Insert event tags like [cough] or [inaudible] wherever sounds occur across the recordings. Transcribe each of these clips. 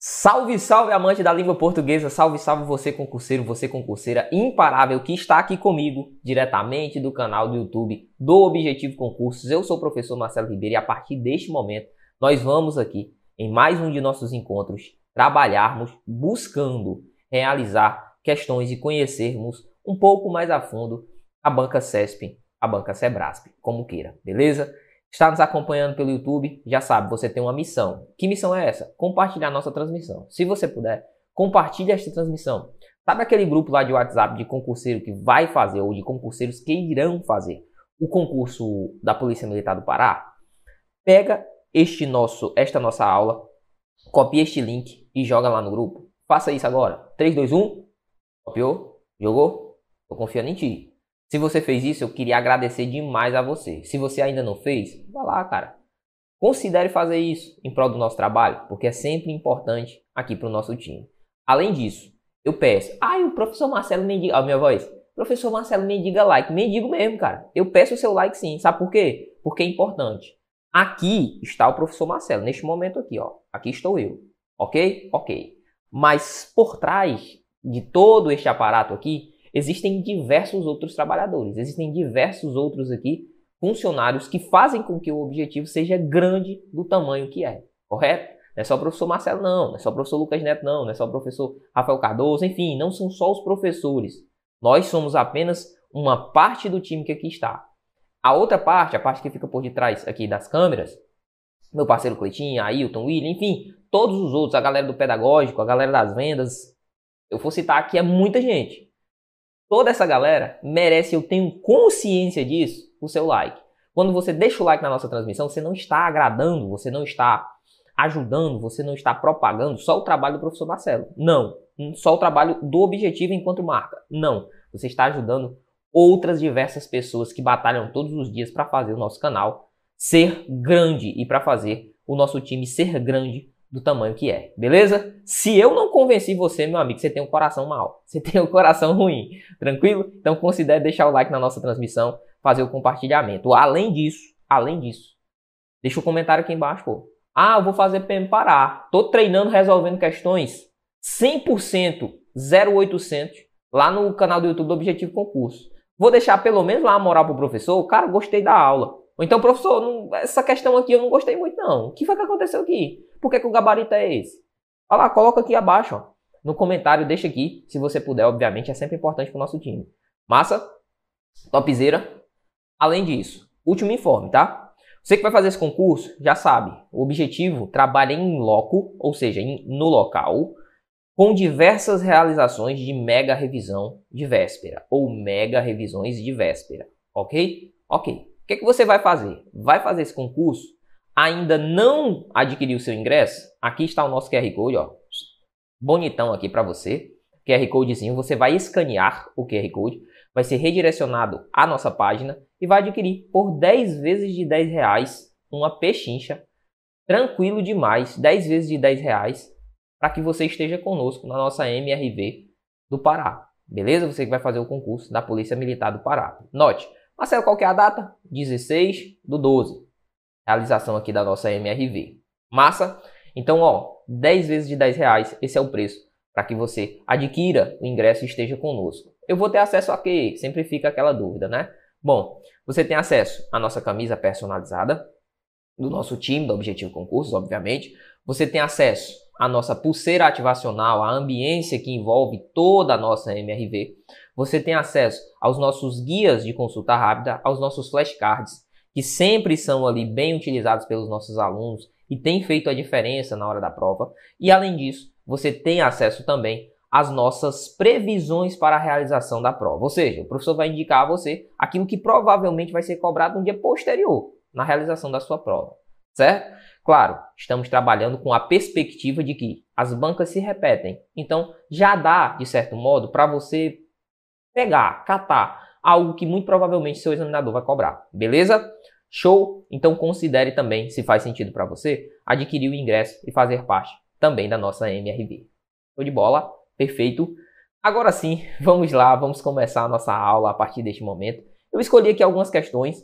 Salve, salve, amante da língua portuguesa, salve, salve você concurseiro, você concurseira imparável que está aqui comigo, diretamente do canal do YouTube do Objetivo Concursos. Eu sou o professor Marcelo Ribeiro e a partir deste momento nós vamos aqui, em mais um de nossos encontros, trabalharmos buscando realizar questões e conhecermos um pouco mais a fundo a banca CESP, a banca Sebrasp, como queira, beleza? Está nos acompanhando pelo YouTube, já sabe, você tem uma missão. Que missão é essa? Compartilhar nossa transmissão. Se você puder, compartilhe esta transmissão. Sabe aquele grupo lá de WhatsApp de concurseiro que vai fazer ou de concurseiros que irão fazer o concurso da Polícia Militar do Pará? Pega este nosso, esta nossa aula, copia este link e joga lá no grupo. Faça isso agora. 3, 2, 1. Copiou? Jogou? Tô confiando em ti. Se você fez isso, eu queria agradecer demais a você. Se você ainda não fez, vá lá, cara. Considere fazer isso em prol do nosso trabalho, porque é sempre importante aqui para o nosso time. Além disso, eu peço, ai, o professor Marcelo mendiga, a minha voz, professor Marcelo mendiga like, mendigo mesmo, cara. Eu peço o seu like sim, sabe por quê? Porque é importante. Aqui está o professor Marcelo, neste momento aqui, ó. Aqui estou eu, ok? Ok. Mas por trás de todo este aparato aqui, existem diversos outros trabalhadores, existem diversos outros aqui funcionários que fazem com que o objetivo seja grande do tamanho que é, correto? Não é só o professor Marcelo, não, não é só o professor Lucas Neto, não, não é só o professor Rafael Cardoso, enfim, não são só os professores. Nós somos apenas uma parte do time que aqui está. A outra parte, a parte que fica por detrás aqui das câmeras, meu parceiro Cleitinho, Ailton, William, enfim, todos os outros, a galera do pedagógico, a galera das vendas, eu vou citar aqui é muita gente. Toda essa galera merece, eu tenho consciência disso, o seu like. Quando você deixa o like na nossa transmissão, você não está agradando, você não está ajudando, você não está propagando só o trabalho do professor Marcelo. Não. Só o trabalho do objetivo enquanto marca. Não. Você está ajudando outras diversas pessoas que batalham todos os dias para fazer o nosso canal ser grande e para fazer o nosso time ser grande do tamanho que é, beleza? Se eu não convenci você, meu amigo, você tem um coração mal, [laughs] você tem um coração ruim, tranquilo? Então considere deixar o like na nossa transmissão, fazer o compartilhamento. Além disso, além disso, deixa o um comentário aqui embaixo, pô. Ah, eu vou fazer PM parar. Tô treinando, resolvendo questões 100% 0800 lá no canal do YouTube do Objetivo Concurso. Vou deixar pelo menos lá a moral pro professor. Cara, gostei da aula. Ou então, professor, não, essa questão aqui eu não gostei muito não. O que foi que aconteceu aqui? Por que, que o gabarito é esse? Olha lá, coloca aqui abaixo, ó. No comentário, deixa aqui, se você puder, obviamente, é sempre importante para o nosso time. Massa? Topzera? Além disso, último informe, tá? Você que vai fazer esse concurso, já sabe, o objetivo trabalha em loco, ou seja, em, no local, com diversas realizações de mega revisão de véspera, ou mega revisões de véspera, ok? Ok. O que, que você vai fazer? Vai fazer esse concurso ainda não adquiriu seu ingresso, aqui está o nosso QR Code, ó, bonitão aqui para você. QR Codezinho, você vai escanear o QR Code, vai ser redirecionado à nossa página e vai adquirir por 10 vezes de 10 reais uma pechincha, tranquilo demais, 10 vezes de 10 reais, para que você esteja conosco na nossa MRV do Pará. Beleza? Você que vai fazer o concurso da Polícia Militar do Pará. Note, Marcelo, qual que é a data? 16 do 12 realização aqui da nossa MRV. Massa? Então, ó, 10 vezes de 10 reais, esse é o preço para que você adquira o ingresso e esteja conosco. Eu vou ter acesso a quê? Sempre fica aquela dúvida, né? Bom, você tem acesso à nossa camisa personalizada, do nosso time, do Objetivo Concursos, obviamente. Você tem acesso à nossa pulseira ativacional, a ambiência que envolve toda a nossa MRV. Você tem acesso aos nossos guias de consulta rápida, aos nossos flashcards, que sempre são ali bem utilizados pelos nossos alunos e têm feito a diferença na hora da prova. E além disso, você tem acesso também às nossas previsões para a realização da prova. Ou seja, o professor vai indicar a você aquilo que provavelmente vai ser cobrado no dia posterior na realização da sua prova, certo? Claro, estamos trabalhando com a perspectiva de que as bancas se repetem. Então, já dá, de certo modo, para você pegar, catar algo que muito provavelmente seu examinador vai cobrar. Beleza? Show? Então considere também, se faz sentido para você, adquirir o ingresso e fazer parte também da nossa MRV. Show de bola? Perfeito. Agora sim, [laughs] vamos lá, vamos começar a nossa aula a partir deste momento. Eu escolhi aqui algumas questões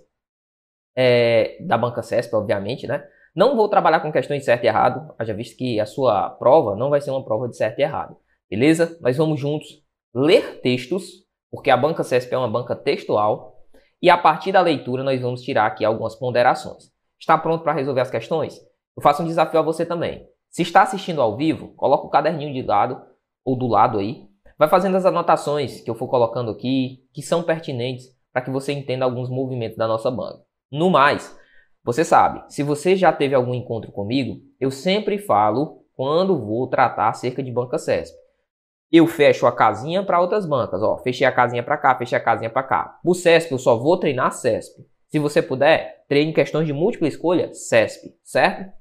é, da banca CESP, obviamente, né? Não vou trabalhar com questões de certo e errado, haja visto que a sua prova não vai ser uma prova de certo e errado. Beleza? Nós vamos juntos ler textos, porque a banca CESP é uma banca textual, e a partir da leitura nós vamos tirar aqui algumas ponderações. Está pronto para resolver as questões? Eu faço um desafio a você também. Se está assistindo ao vivo, coloca o caderninho de lado ou do lado aí. Vai fazendo as anotações que eu for colocando aqui, que são pertinentes para que você entenda alguns movimentos da nossa banca. No mais, você sabe, se você já teve algum encontro comigo, eu sempre falo quando vou tratar acerca de banca CESP. Eu fecho a casinha para outras bancas, ó, fechei a casinha para cá, fechei a casinha para cá. O CESP eu só vou treinar CESP. Se você puder, treine questões de múltipla escolha CESP, certo?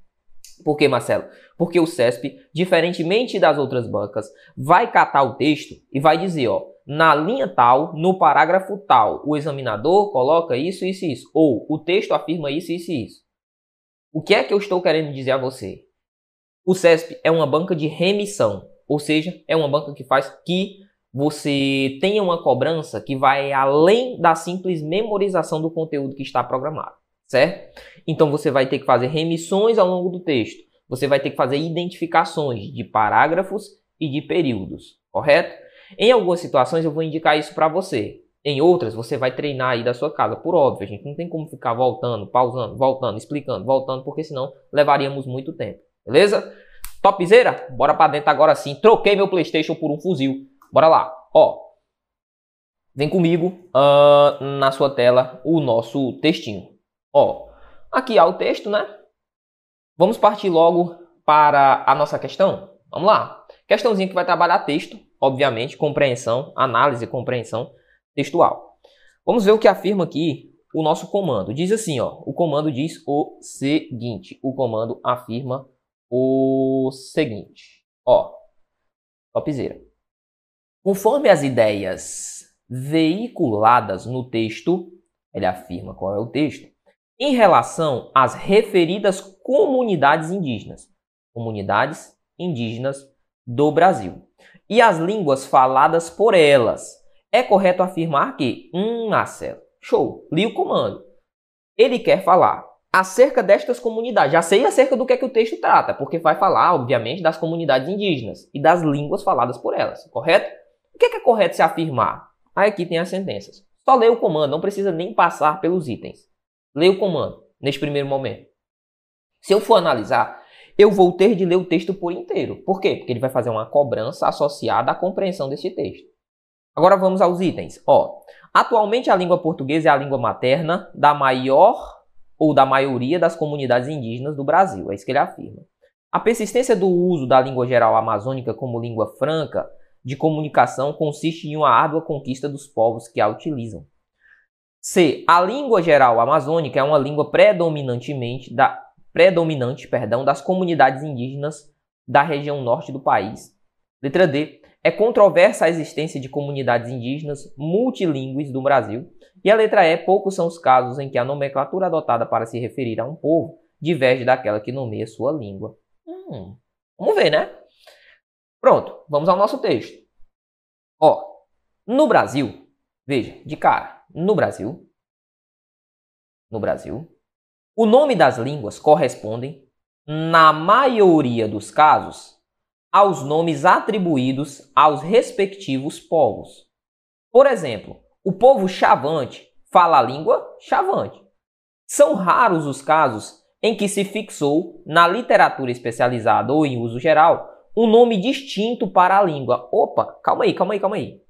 Por que, Marcelo? Porque o CESP, diferentemente das outras bancas, vai catar o texto e vai dizer, ó, na linha tal, no parágrafo tal, o examinador coloca isso, isso e isso. Ou o texto afirma isso, isso e isso. O que é que eu estou querendo dizer a você? O CESP é uma banca de remissão, ou seja, é uma banca que faz que você tenha uma cobrança que vai além da simples memorização do conteúdo que está programado certo? Então você vai ter que fazer remissões ao longo do texto. Você vai ter que fazer identificações de parágrafos e de períodos, correto? Em algumas situações eu vou indicar isso para você. Em outras, você vai treinar aí da sua casa. Por óbvio, a gente não tem como ficar voltando, pausando, voltando, explicando, voltando, porque senão levaríamos muito tempo. Beleza? Topzera? Bora para dentro agora sim. Troquei meu Playstation por um fuzil. Bora lá. Ó, vem comigo uh, na sua tela o nosso textinho. Ó, aqui há o texto, né? Vamos partir logo para a nossa questão? Vamos lá. Questãozinha que vai trabalhar texto, obviamente, compreensão, análise compreensão textual. Vamos ver o que afirma aqui o nosso comando. Diz assim, ó, o comando diz o seguinte. O comando afirma o seguinte. Ó, topzera. Conforme as ideias veiculadas no texto, ele afirma qual é o texto, em relação às referidas comunidades indígenas, comunidades indígenas do Brasil, e as línguas faladas por elas. É correto afirmar que, hum, Marcelo, show, li o comando. Ele quer falar acerca destas comunidades. Já sei acerca do que é que o texto trata, porque vai falar, obviamente, das comunidades indígenas e das línguas faladas por elas, correto? O que é, que é correto se afirmar? Aí aqui tem as sentenças. Só lê o comando, não precisa nem passar pelos itens. Leia o comando neste primeiro momento. Se eu for analisar, eu vou ter de ler o texto por inteiro. Por quê? Porque ele vai fazer uma cobrança associada à compreensão deste texto. Agora vamos aos itens. Ó, atualmente a língua portuguesa é a língua materna da maior ou da maioria das comunidades indígenas do Brasil. É isso que ele afirma. A persistência do uso da língua geral amazônica como língua franca de comunicação consiste em uma árdua conquista dos povos que a utilizam. C. A língua geral amazônica é uma língua predominantemente da, predominante perdão, das comunidades indígenas da região norte do país. Letra D. É controversa a existência de comunidades indígenas multilingües do Brasil. E a letra E. Poucos são os casos em que a nomenclatura adotada para se referir a um povo diverge daquela que nomeia sua língua. Hum, vamos ver, né? Pronto, vamos ao nosso texto. Ó, no Brasil, veja, de cara, no Brasil, no Brasil, o nome das línguas correspondem, na maioria dos casos, aos nomes atribuídos aos respectivos povos. Por exemplo, o povo chavante fala a língua chavante. São raros os casos em que se fixou, na literatura especializada ou em uso geral, um nome distinto para a língua. Opa, calma aí, calma aí, calma aí.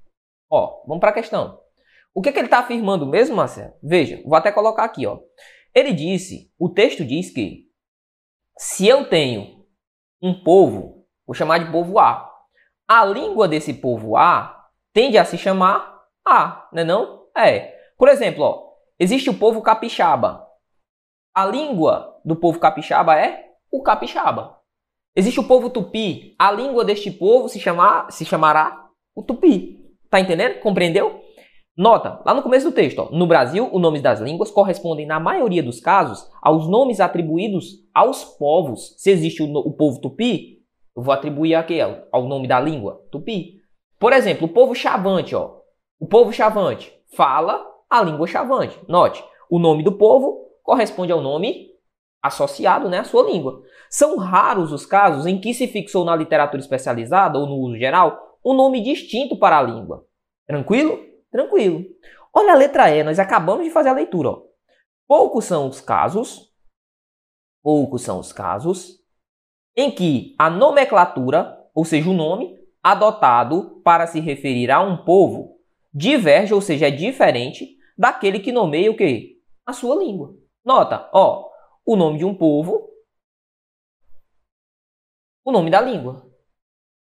Ó, vamos para a questão. O que, é que ele está afirmando mesmo, Marcelo? Veja, vou até colocar aqui, ó. Ele disse, o texto diz que se eu tenho um povo, vou chamar de povo A, a língua desse povo A tende a se chamar A, não é não? É. Por exemplo, ó, existe o povo capixaba. A língua do povo capixaba é o capixaba. Existe o povo tupi. A língua deste povo se, chamar, se chamará o tupi. Tá entendendo? Compreendeu? Nota, lá no começo do texto, ó, no Brasil, os nomes das línguas correspondem, na maioria dos casos, aos nomes atribuídos aos povos. Se existe o, o povo tupi, eu vou atribuir aqui ao, ao nome da língua, tupi. Por exemplo, o povo chavante, ó. O povo chavante fala a língua chavante. Note, o nome do povo corresponde ao nome associado né, à sua língua. São raros os casos em que se fixou na literatura especializada ou no uso geral um nome distinto para a língua. Tranquilo? Tranquilo. Olha a letra E, nós acabamos de fazer a leitura. Ó. Poucos são os casos, poucos são os casos em que a nomenclatura, ou seja, o nome, adotado para se referir a um povo, diverge, ou seja, é diferente daquele que nomeia o quê? A sua língua. Nota, ó, o nome de um povo, o nome da língua.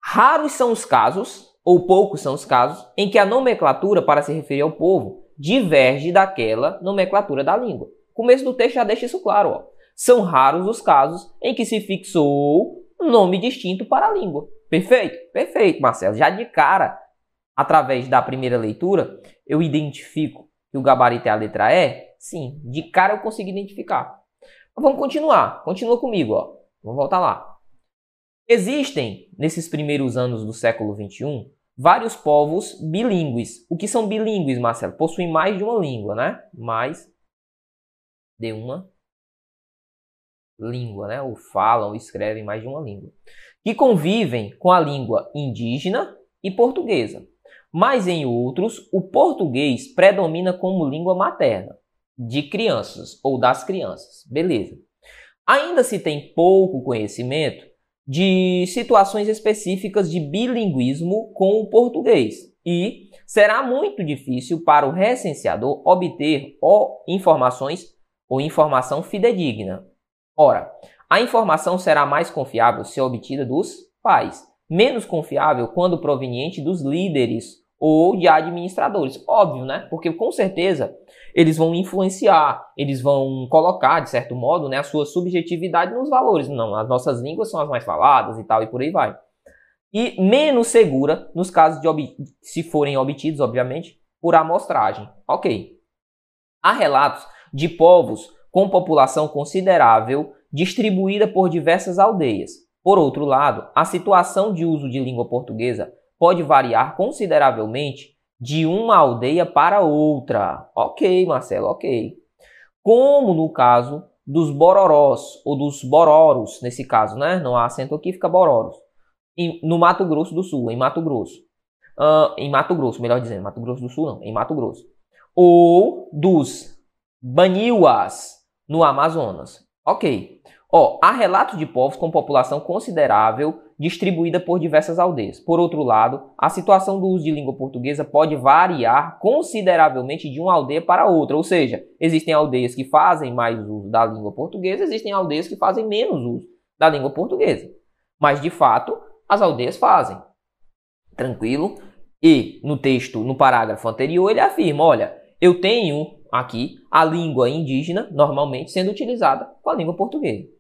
Raros são os casos, ou poucos são os casos, em que a nomenclatura para se referir ao povo diverge daquela nomenclatura da língua. O começo do texto já deixa isso claro. Ó. São raros os casos em que se fixou nome distinto para a língua. Perfeito? Perfeito, Marcelo. Já de cara, através da primeira leitura, eu identifico que o gabarito é a letra E? Sim, de cara eu consigo identificar. Mas vamos continuar. Continua comigo, ó. Vamos voltar lá. Existem, nesses primeiros anos do século XXI, vários povos bilíngues. O que são bilíngues, Marcelo? Possuem mais de uma língua, né? Mais de uma língua, né? Ou falam, ou escrevem mais de uma língua. Que convivem com a língua indígena e portuguesa mas em outros o português predomina como língua materna de crianças ou das crianças. Beleza. Ainda se tem pouco conhecimento de situações específicas de bilinguismo com o português e será muito difícil para o recenseador obter informações ou informação fidedigna. Ora, a informação será mais confiável se obtida dos pais, menos confiável quando proveniente dos líderes ou de administradores. Óbvio, né? Porque com certeza eles vão influenciar, eles vão colocar, de certo modo, né, a sua subjetividade nos valores. Não, as nossas línguas são as mais faladas e tal, e por aí vai. E menos segura nos casos de se forem obtidos, obviamente, por amostragem. Ok. Há relatos de povos com população considerável distribuída por diversas aldeias. Por outro lado, a situação de uso de língua portuguesa pode variar consideravelmente de uma aldeia para outra. Ok, Marcelo, ok. Como no caso dos bororós ou dos bororos, nesse caso, né? Não há acento aqui, fica bororos. no Mato Grosso do Sul, em Mato Grosso. Uh, em Mato Grosso, melhor dizendo, Mato Grosso do Sul não, em Mato Grosso. Ou dos baniuas no Amazonas. Ok. Ó, há relatos de povos com população considerável distribuída por diversas aldeias. Por outro lado, a situação do uso de língua portuguesa pode variar consideravelmente de uma aldeia para outra, ou seja, existem aldeias que fazem mais uso da língua portuguesa, existem aldeias que fazem menos uso da língua portuguesa. Mas de fato, as aldeias fazem. Tranquilo? E no texto, no parágrafo anterior, ele afirma: olha, eu tenho aqui a língua indígena normalmente sendo utilizada com a língua portuguesa.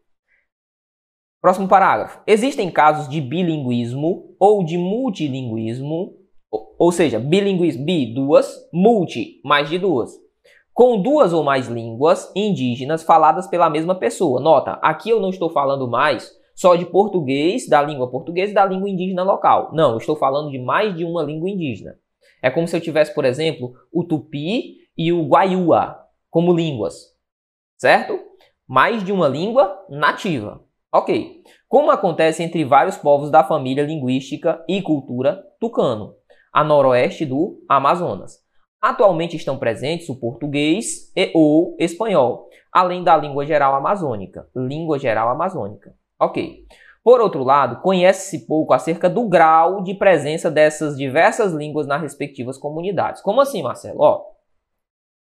Próximo parágrafo. Existem casos de bilinguismo ou de multilinguismo, ou seja, bilinguismo, bi, duas, multi, mais de duas, com duas ou mais línguas indígenas faladas pela mesma pessoa. Nota, aqui eu não estou falando mais só de português, da língua portuguesa e da língua indígena local. Não, eu estou falando de mais de uma língua indígena. É como se eu tivesse, por exemplo, o tupi e o guaiúa como línguas, certo? Mais de uma língua nativa. Ok. Como acontece entre vários povos da família linguística e cultura tucano, a noroeste do Amazonas. Atualmente estão presentes o português e ou espanhol, além da língua geral amazônica. Língua geral amazônica. Ok. Por outro lado, conhece-se pouco acerca do grau de presença dessas diversas línguas nas respectivas comunidades. Como assim, Marcelo? Ó,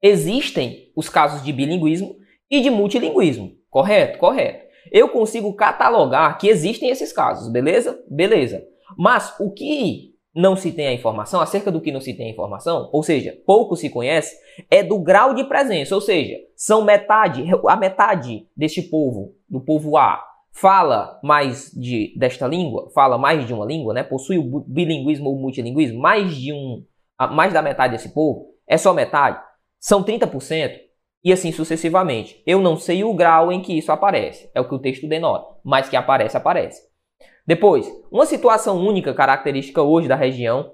existem os casos de bilinguismo e de multilinguismo. Correto? Correto eu consigo catalogar que existem esses casos, beleza? Beleza. Mas o que não se tem a informação, acerca do que não se tem a informação, ou seja, pouco se conhece, é do grau de presença, ou seja, são metade, a metade deste povo, do povo A, fala mais de desta língua, fala mais de uma língua, né? Possui o bilinguismo ou multilinguismo, mais de um, mais da metade desse povo, é só metade, são 30%, e assim sucessivamente. Eu não sei o grau em que isso aparece, é o que o texto denota, mas que aparece, aparece. Depois, uma situação única característica hoje da região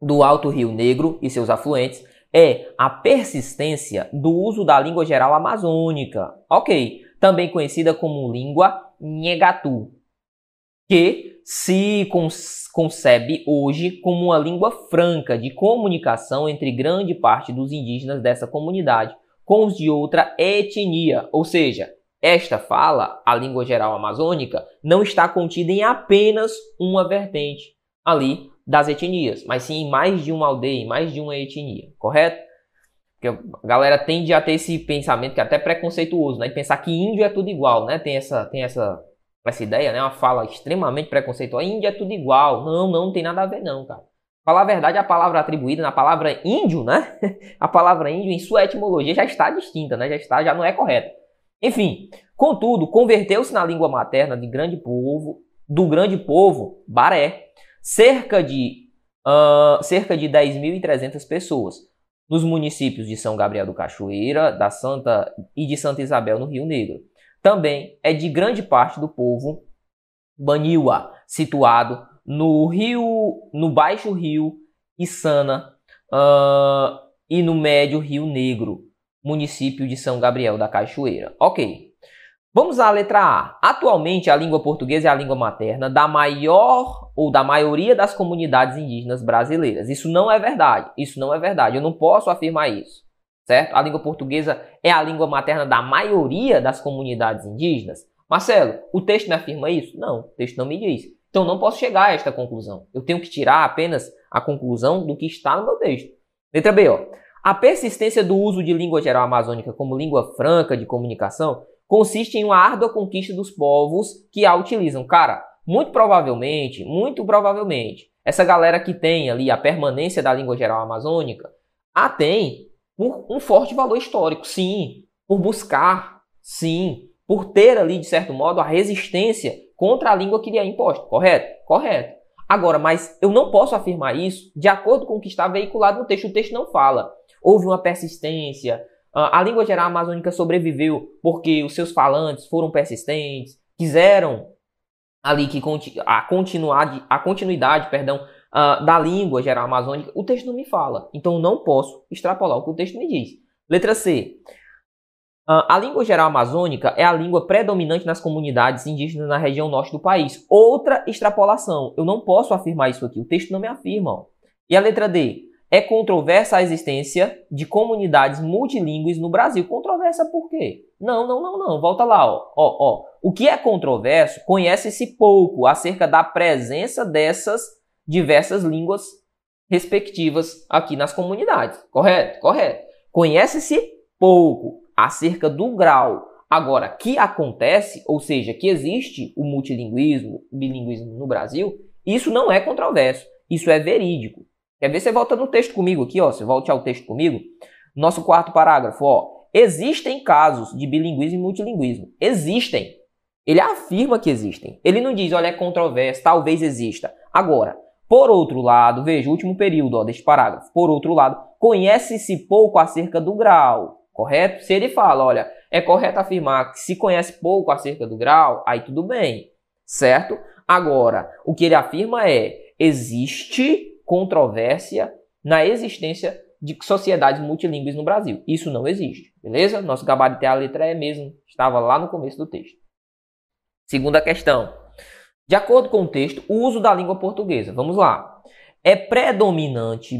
do Alto Rio Negro e seus afluentes é a persistência do uso da língua geral amazônica. Ok, também conhecida como língua Nhegatu, que se concebe hoje como uma língua franca de comunicação entre grande parte dos indígenas dessa comunidade com os de outra etnia, ou seja, esta fala, a língua geral amazônica, não está contida em apenas uma vertente ali das etnias, mas sim em mais de uma aldeia, em mais de uma etnia, correto? Porque a galera tende a ter esse pensamento que é até preconceituoso, né? E pensar que índio é tudo igual, né? Tem essa, tem essa, essa ideia, né? Uma fala extremamente preconceituosa. Índio é tudo igual. Não, não, não tem nada a ver não, cara. Falar a verdade, a palavra atribuída na palavra índio, né? [laughs] a palavra índio em sua etimologia já está distinta, né? Já está, já não é correta. Enfim, contudo, converteu-se na língua materna de grande povo, do grande povo Baré, cerca de uh, cerca de 10.300 pessoas nos municípios de São Gabriel do Cachoeira, da Santa e de Santa Isabel no Rio Negro. Também é de grande parte do povo Baniwa, situado no Rio, no Baixo Rio Içana uh, e no Médio Rio Negro, município de São Gabriel da Cachoeira. Ok. Vamos à letra A. Atualmente, a língua portuguesa é a língua materna da maior ou da maioria das comunidades indígenas brasileiras. Isso não é verdade. Isso não é verdade. Eu não posso afirmar isso. Certo? A língua portuguesa é a língua materna da maioria das comunidades indígenas. Marcelo, o texto me afirma isso? Não, o texto não me diz. Então não posso chegar a esta conclusão. Eu tenho que tirar apenas a conclusão do que está no meu texto. Letra B, ó. A persistência do uso de língua geral amazônica como língua franca de comunicação consiste em uma árdua conquista dos povos que a utilizam. Cara, muito provavelmente, muito provavelmente, essa galera que tem ali a permanência da língua geral amazônica, a tem por um forte valor histórico, sim, por buscar, sim, por ter ali, de certo modo, a resistência contra a língua que lhe é imposta, correto? Correto. Agora, mas eu não posso afirmar isso de acordo com o que está veiculado no texto. O texto não fala. Houve uma persistência, a língua geral amazônica sobreviveu porque os seus falantes foram persistentes, quiseram ali que a, continuidade, a continuidade perdão, da língua geral amazônica. O texto não me fala, então não posso extrapolar o que o texto me diz. Letra C. A língua geral amazônica é a língua predominante nas comunidades indígenas na região norte do país. Outra extrapolação. Eu não posso afirmar isso aqui. O texto não me afirma. Ó. E a letra D. É controversa a existência de comunidades multilingües no Brasil. Controversa por quê? Não, não, não, não. Volta lá, ó. ó, ó. O que é controverso conhece-se pouco acerca da presença dessas diversas línguas respectivas aqui nas comunidades. Correto? Correto. Conhece-se pouco acerca do grau. Agora, que acontece, ou seja, que existe o multilinguismo, o bilinguismo no Brasil, isso não é controverso. Isso é verídico. Quer ver? Você volta no texto comigo aqui, ó. Você volte ao texto comigo. Nosso quarto parágrafo, ó. Existem casos de bilinguismo e multilinguismo. Existem. Ele afirma que existem. Ele não diz, olha, é controverso, talvez exista. Agora, por outro lado, veja o último período ó, deste parágrafo. Por outro lado, conhece-se pouco acerca do grau, correto? Se ele fala, olha, é correto afirmar que se conhece pouco acerca do grau, aí tudo bem, certo? Agora, o que ele afirma é, existe controvérsia na existência de sociedades multilingües no Brasil. Isso não existe, beleza? Nosso gabarito é a letra E mesmo, estava lá no começo do texto. Segunda questão. De acordo com o texto, o uso da língua portuguesa, vamos lá, é predominante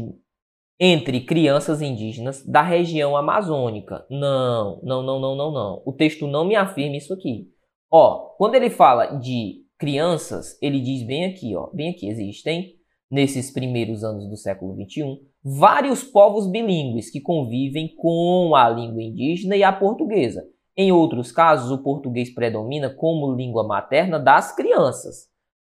entre crianças indígenas da região amazônica. Não, não, não, não, não, não. O texto não me afirma isso aqui. Ó, quando ele fala de crianças, ele diz bem aqui, ó, bem aqui, existem nesses primeiros anos do século XXI, vários povos bilíngues que convivem com a língua indígena e a portuguesa. Em outros casos, o português predomina como língua materna das crianças.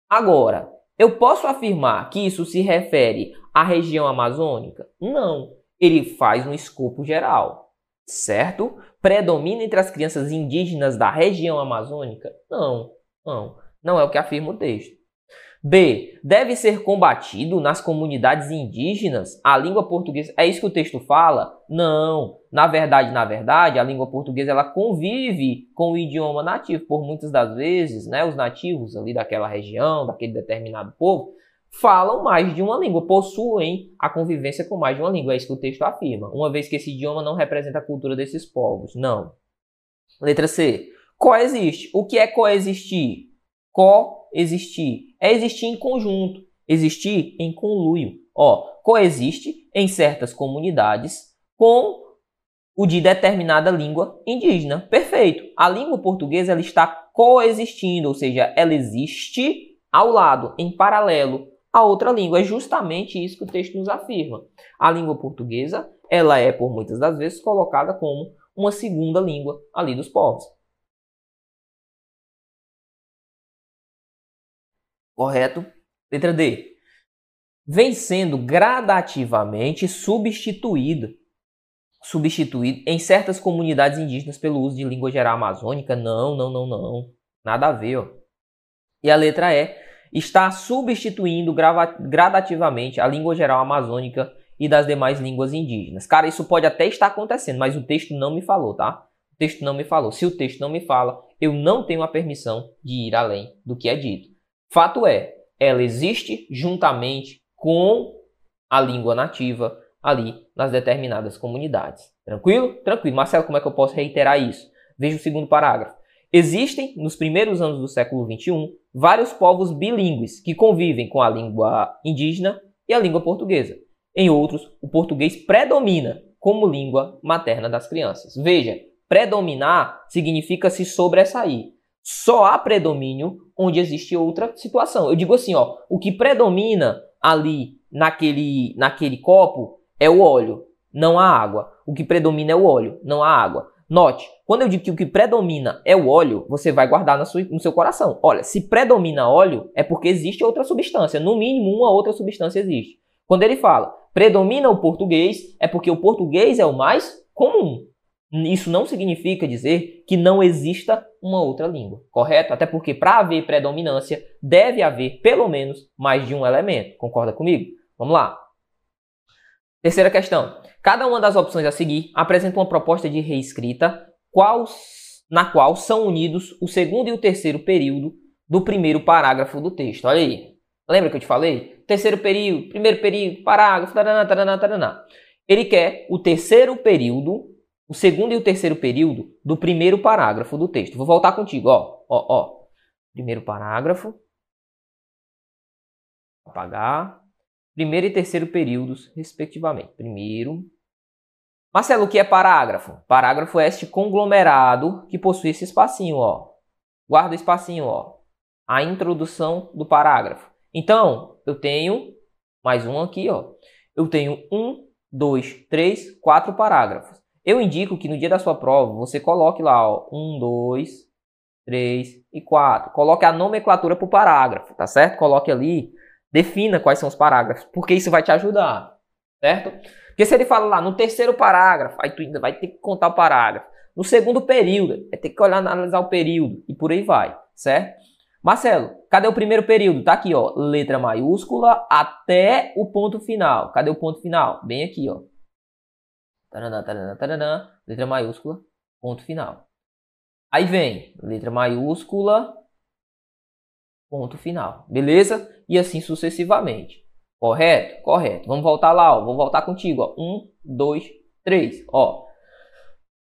Agora, eu posso afirmar que isso se refere à região amazônica? Não. Ele faz um escopo geral, certo? Predomina entre as crianças indígenas da região amazônica? Não, não. Não é o que afirma o texto. B. Deve ser combatido nas comunidades indígenas a língua portuguesa. É isso que o texto fala? Não. Na verdade, na verdade, a língua portuguesa ela convive com o idioma nativo. Por muitas das vezes, né, os nativos ali daquela região, daquele determinado povo, falam mais de uma língua, possuem a convivência com mais de uma língua. É isso que o texto afirma. Uma vez que esse idioma não representa a cultura desses povos. Não. Letra C. coexiste. O que é coexistir? Coexistir é existir em conjunto, existir em conluio. Ó, coexiste em certas comunidades com o de determinada língua indígena. Perfeito. A língua portuguesa ela está coexistindo, ou seja, ela existe ao lado, em paralelo à outra língua. É justamente isso que o texto nos afirma. A língua portuguesa, ela é por muitas das vezes colocada como uma segunda língua ali dos povos. Correto? Letra D. Vem sendo gradativamente substituída substituído em certas comunidades indígenas pelo uso de língua geral amazônica? Não, não, não, não. Nada a ver. Ó. E a letra E está substituindo gradativamente a língua geral amazônica e das demais línguas indígenas. Cara, isso pode até estar acontecendo, mas o texto não me falou, tá? O texto não me falou. Se o texto não me fala, eu não tenho a permissão de ir além do que é dito. Fato é, ela existe juntamente com a língua nativa ali nas determinadas comunidades. Tranquilo? Tranquilo. Marcelo, como é que eu posso reiterar isso? Veja o segundo parágrafo. Existem, nos primeiros anos do século XXI, vários povos bilíngues que convivem com a língua indígena e a língua portuguesa. Em outros, o português predomina como língua materna das crianças. Veja, predominar significa se sobressair. Só há predomínio onde existe outra situação. Eu digo assim, ó, o que predomina ali naquele, naquele copo é o óleo, não a água. O que predomina é o óleo, não a água. Note, quando eu digo que o que predomina é o óleo, você vai guardar no seu, no seu coração. Olha, se predomina óleo, é porque existe outra substância. No mínimo, uma outra substância existe. Quando ele fala predomina o português, é porque o português é o mais comum. Isso não significa dizer que não exista uma outra língua, correto? Até porque para haver predominância, deve haver pelo menos mais de um elemento. Concorda comigo? Vamos lá. Terceira questão. Cada uma das opções a seguir apresenta uma proposta de reescrita qual, na qual são unidos o segundo e o terceiro período do primeiro parágrafo do texto. Olha aí. Lembra que eu te falei? Terceiro período, primeiro período, parágrafo, taraná, taraná, taraná. Ele quer o terceiro período, o segundo e o terceiro período do primeiro parágrafo do texto. Vou voltar contigo, ó. Ó, ó. Primeiro parágrafo. Apagar primeiro e terceiro períodos, respectivamente. Primeiro. Marcelo, o que é parágrafo? Parágrafo é este conglomerado que possui esse espacinho, ó. Guarda o espacinho, ó. A introdução do parágrafo. Então, eu tenho mais um aqui, ó. Eu tenho um, dois, três, quatro parágrafos. Eu indico que no dia da sua prova você coloque lá, ó, um, dois, três e quatro. Coloque a nomenclatura para o parágrafo, tá certo? Coloque ali Defina quais são os parágrafos, porque isso vai te ajudar, certo? Porque se ele fala lá no terceiro parágrafo, aí tu ainda vai ter que contar o parágrafo. No segundo período, vai ter que olhar, analisar o período e por aí vai, certo? Marcelo, cadê o primeiro período? Tá aqui, ó, letra maiúscula até o ponto final. Cadê o ponto final? Bem aqui, ó. Taranã, taranã, taranã, letra maiúscula, ponto final. Aí vem letra maiúscula, ponto final. Beleza? E assim sucessivamente. Correto? Correto. Vamos voltar lá, ó. Vou voltar contigo, ó. Um, dois, três, ó.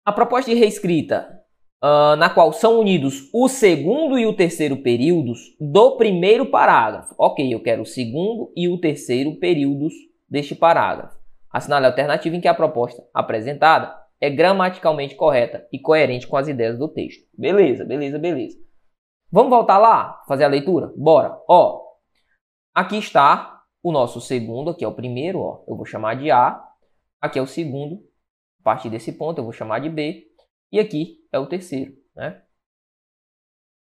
A proposta de reescrita, uh, na qual são unidos o segundo e o terceiro períodos do primeiro parágrafo. Ok, eu quero o segundo e o terceiro períodos deste parágrafo. Assinale a alternativa em que a proposta apresentada é gramaticalmente correta e coerente com as ideias do texto. Beleza, beleza, beleza. Vamos voltar lá, fazer a leitura? Bora. Ó, aqui está o nosso segundo, aqui é o primeiro, ó, eu vou chamar de A. Aqui é o segundo, a partir desse ponto eu vou chamar de B. E aqui é o terceiro, né?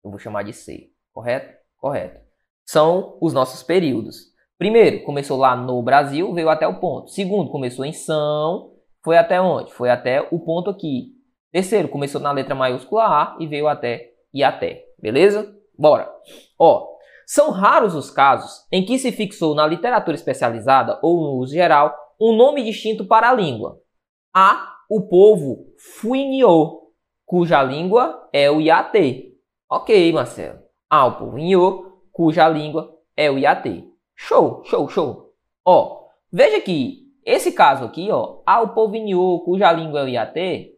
Eu vou chamar de C, correto? Correto. São os nossos períodos. Primeiro, começou lá no Brasil, veio até o ponto. Segundo, começou em São, foi até onde? Foi até o ponto aqui. Terceiro, começou na letra maiúscula A e veio até e até. Beleza? Bora. Ó, são raros os casos em que se fixou na literatura especializada ou no uso geral um nome distinto para a língua. Há o povo Fuinho, cuja língua é o Iatê. Ok, Marcelo. Há o povo Inho, cuja língua é o Iatê. Show, show, show. Ó, veja que esse caso aqui, ó, há o povo Inho, cuja língua é o Iatê,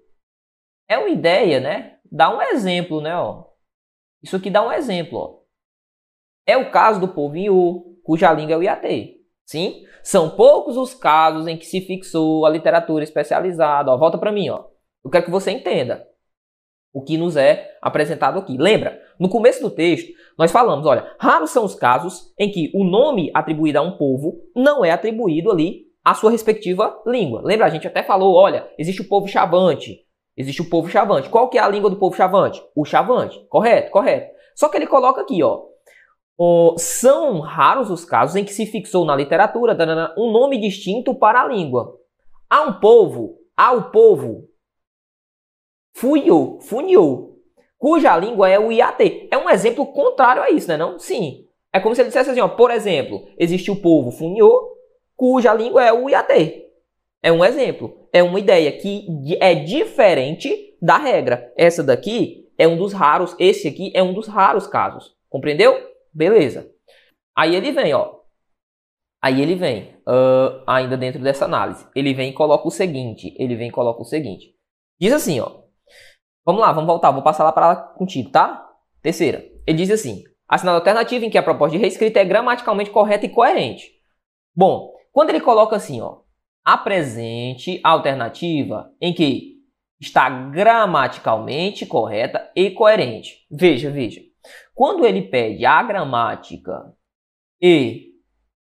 é uma ideia, né? dá um exemplo, né? Ó. Isso aqui dá um exemplo. Ó. É o caso do povo Iô, cuja língua é o Iatê. Sim? São poucos os casos em que se fixou a literatura especializada. Ó, volta para mim, ó. Eu quero que você entenda o que nos é apresentado aqui. Lembra? No começo do texto, nós falamos, olha, raros são os casos em que o nome atribuído a um povo não é atribuído ali à sua respectiva língua. Lembra? A gente até falou, olha, existe o povo chavante, existe o povo chavante. Qual que é a língua do povo chavante? O chavante. Correto, correto. Só que ele coloca aqui, ó, Oh, são raros os casos em que se fixou na literatura um nome distinto para a língua. Há um povo, há o povo Fuyo, Funyo, cuja língua é o Iatê. É um exemplo contrário a isso, né não? Sim. É como se ele dissesse assim, ó, por exemplo, existe o povo Funyo, cuja língua é o Iatê. É um exemplo. É uma ideia que é diferente da regra. Essa daqui é um dos raros, esse aqui é um dos raros casos. Compreendeu? Beleza. Aí ele vem, ó. Aí ele vem, uh, ainda dentro dessa análise. Ele vem e coloca o seguinte. Ele vem e coloca o seguinte. Diz assim, ó. Vamos lá, vamos voltar. Vou passar lá para contigo, tá? Terceira. Ele diz assim. Assinada alternativa em que a proposta de reescrita é gramaticalmente correta e coerente. Bom, quando ele coloca assim, ó. Apresente a alternativa em que está gramaticalmente correta e coerente. Veja, veja. Quando ele pede a gramática e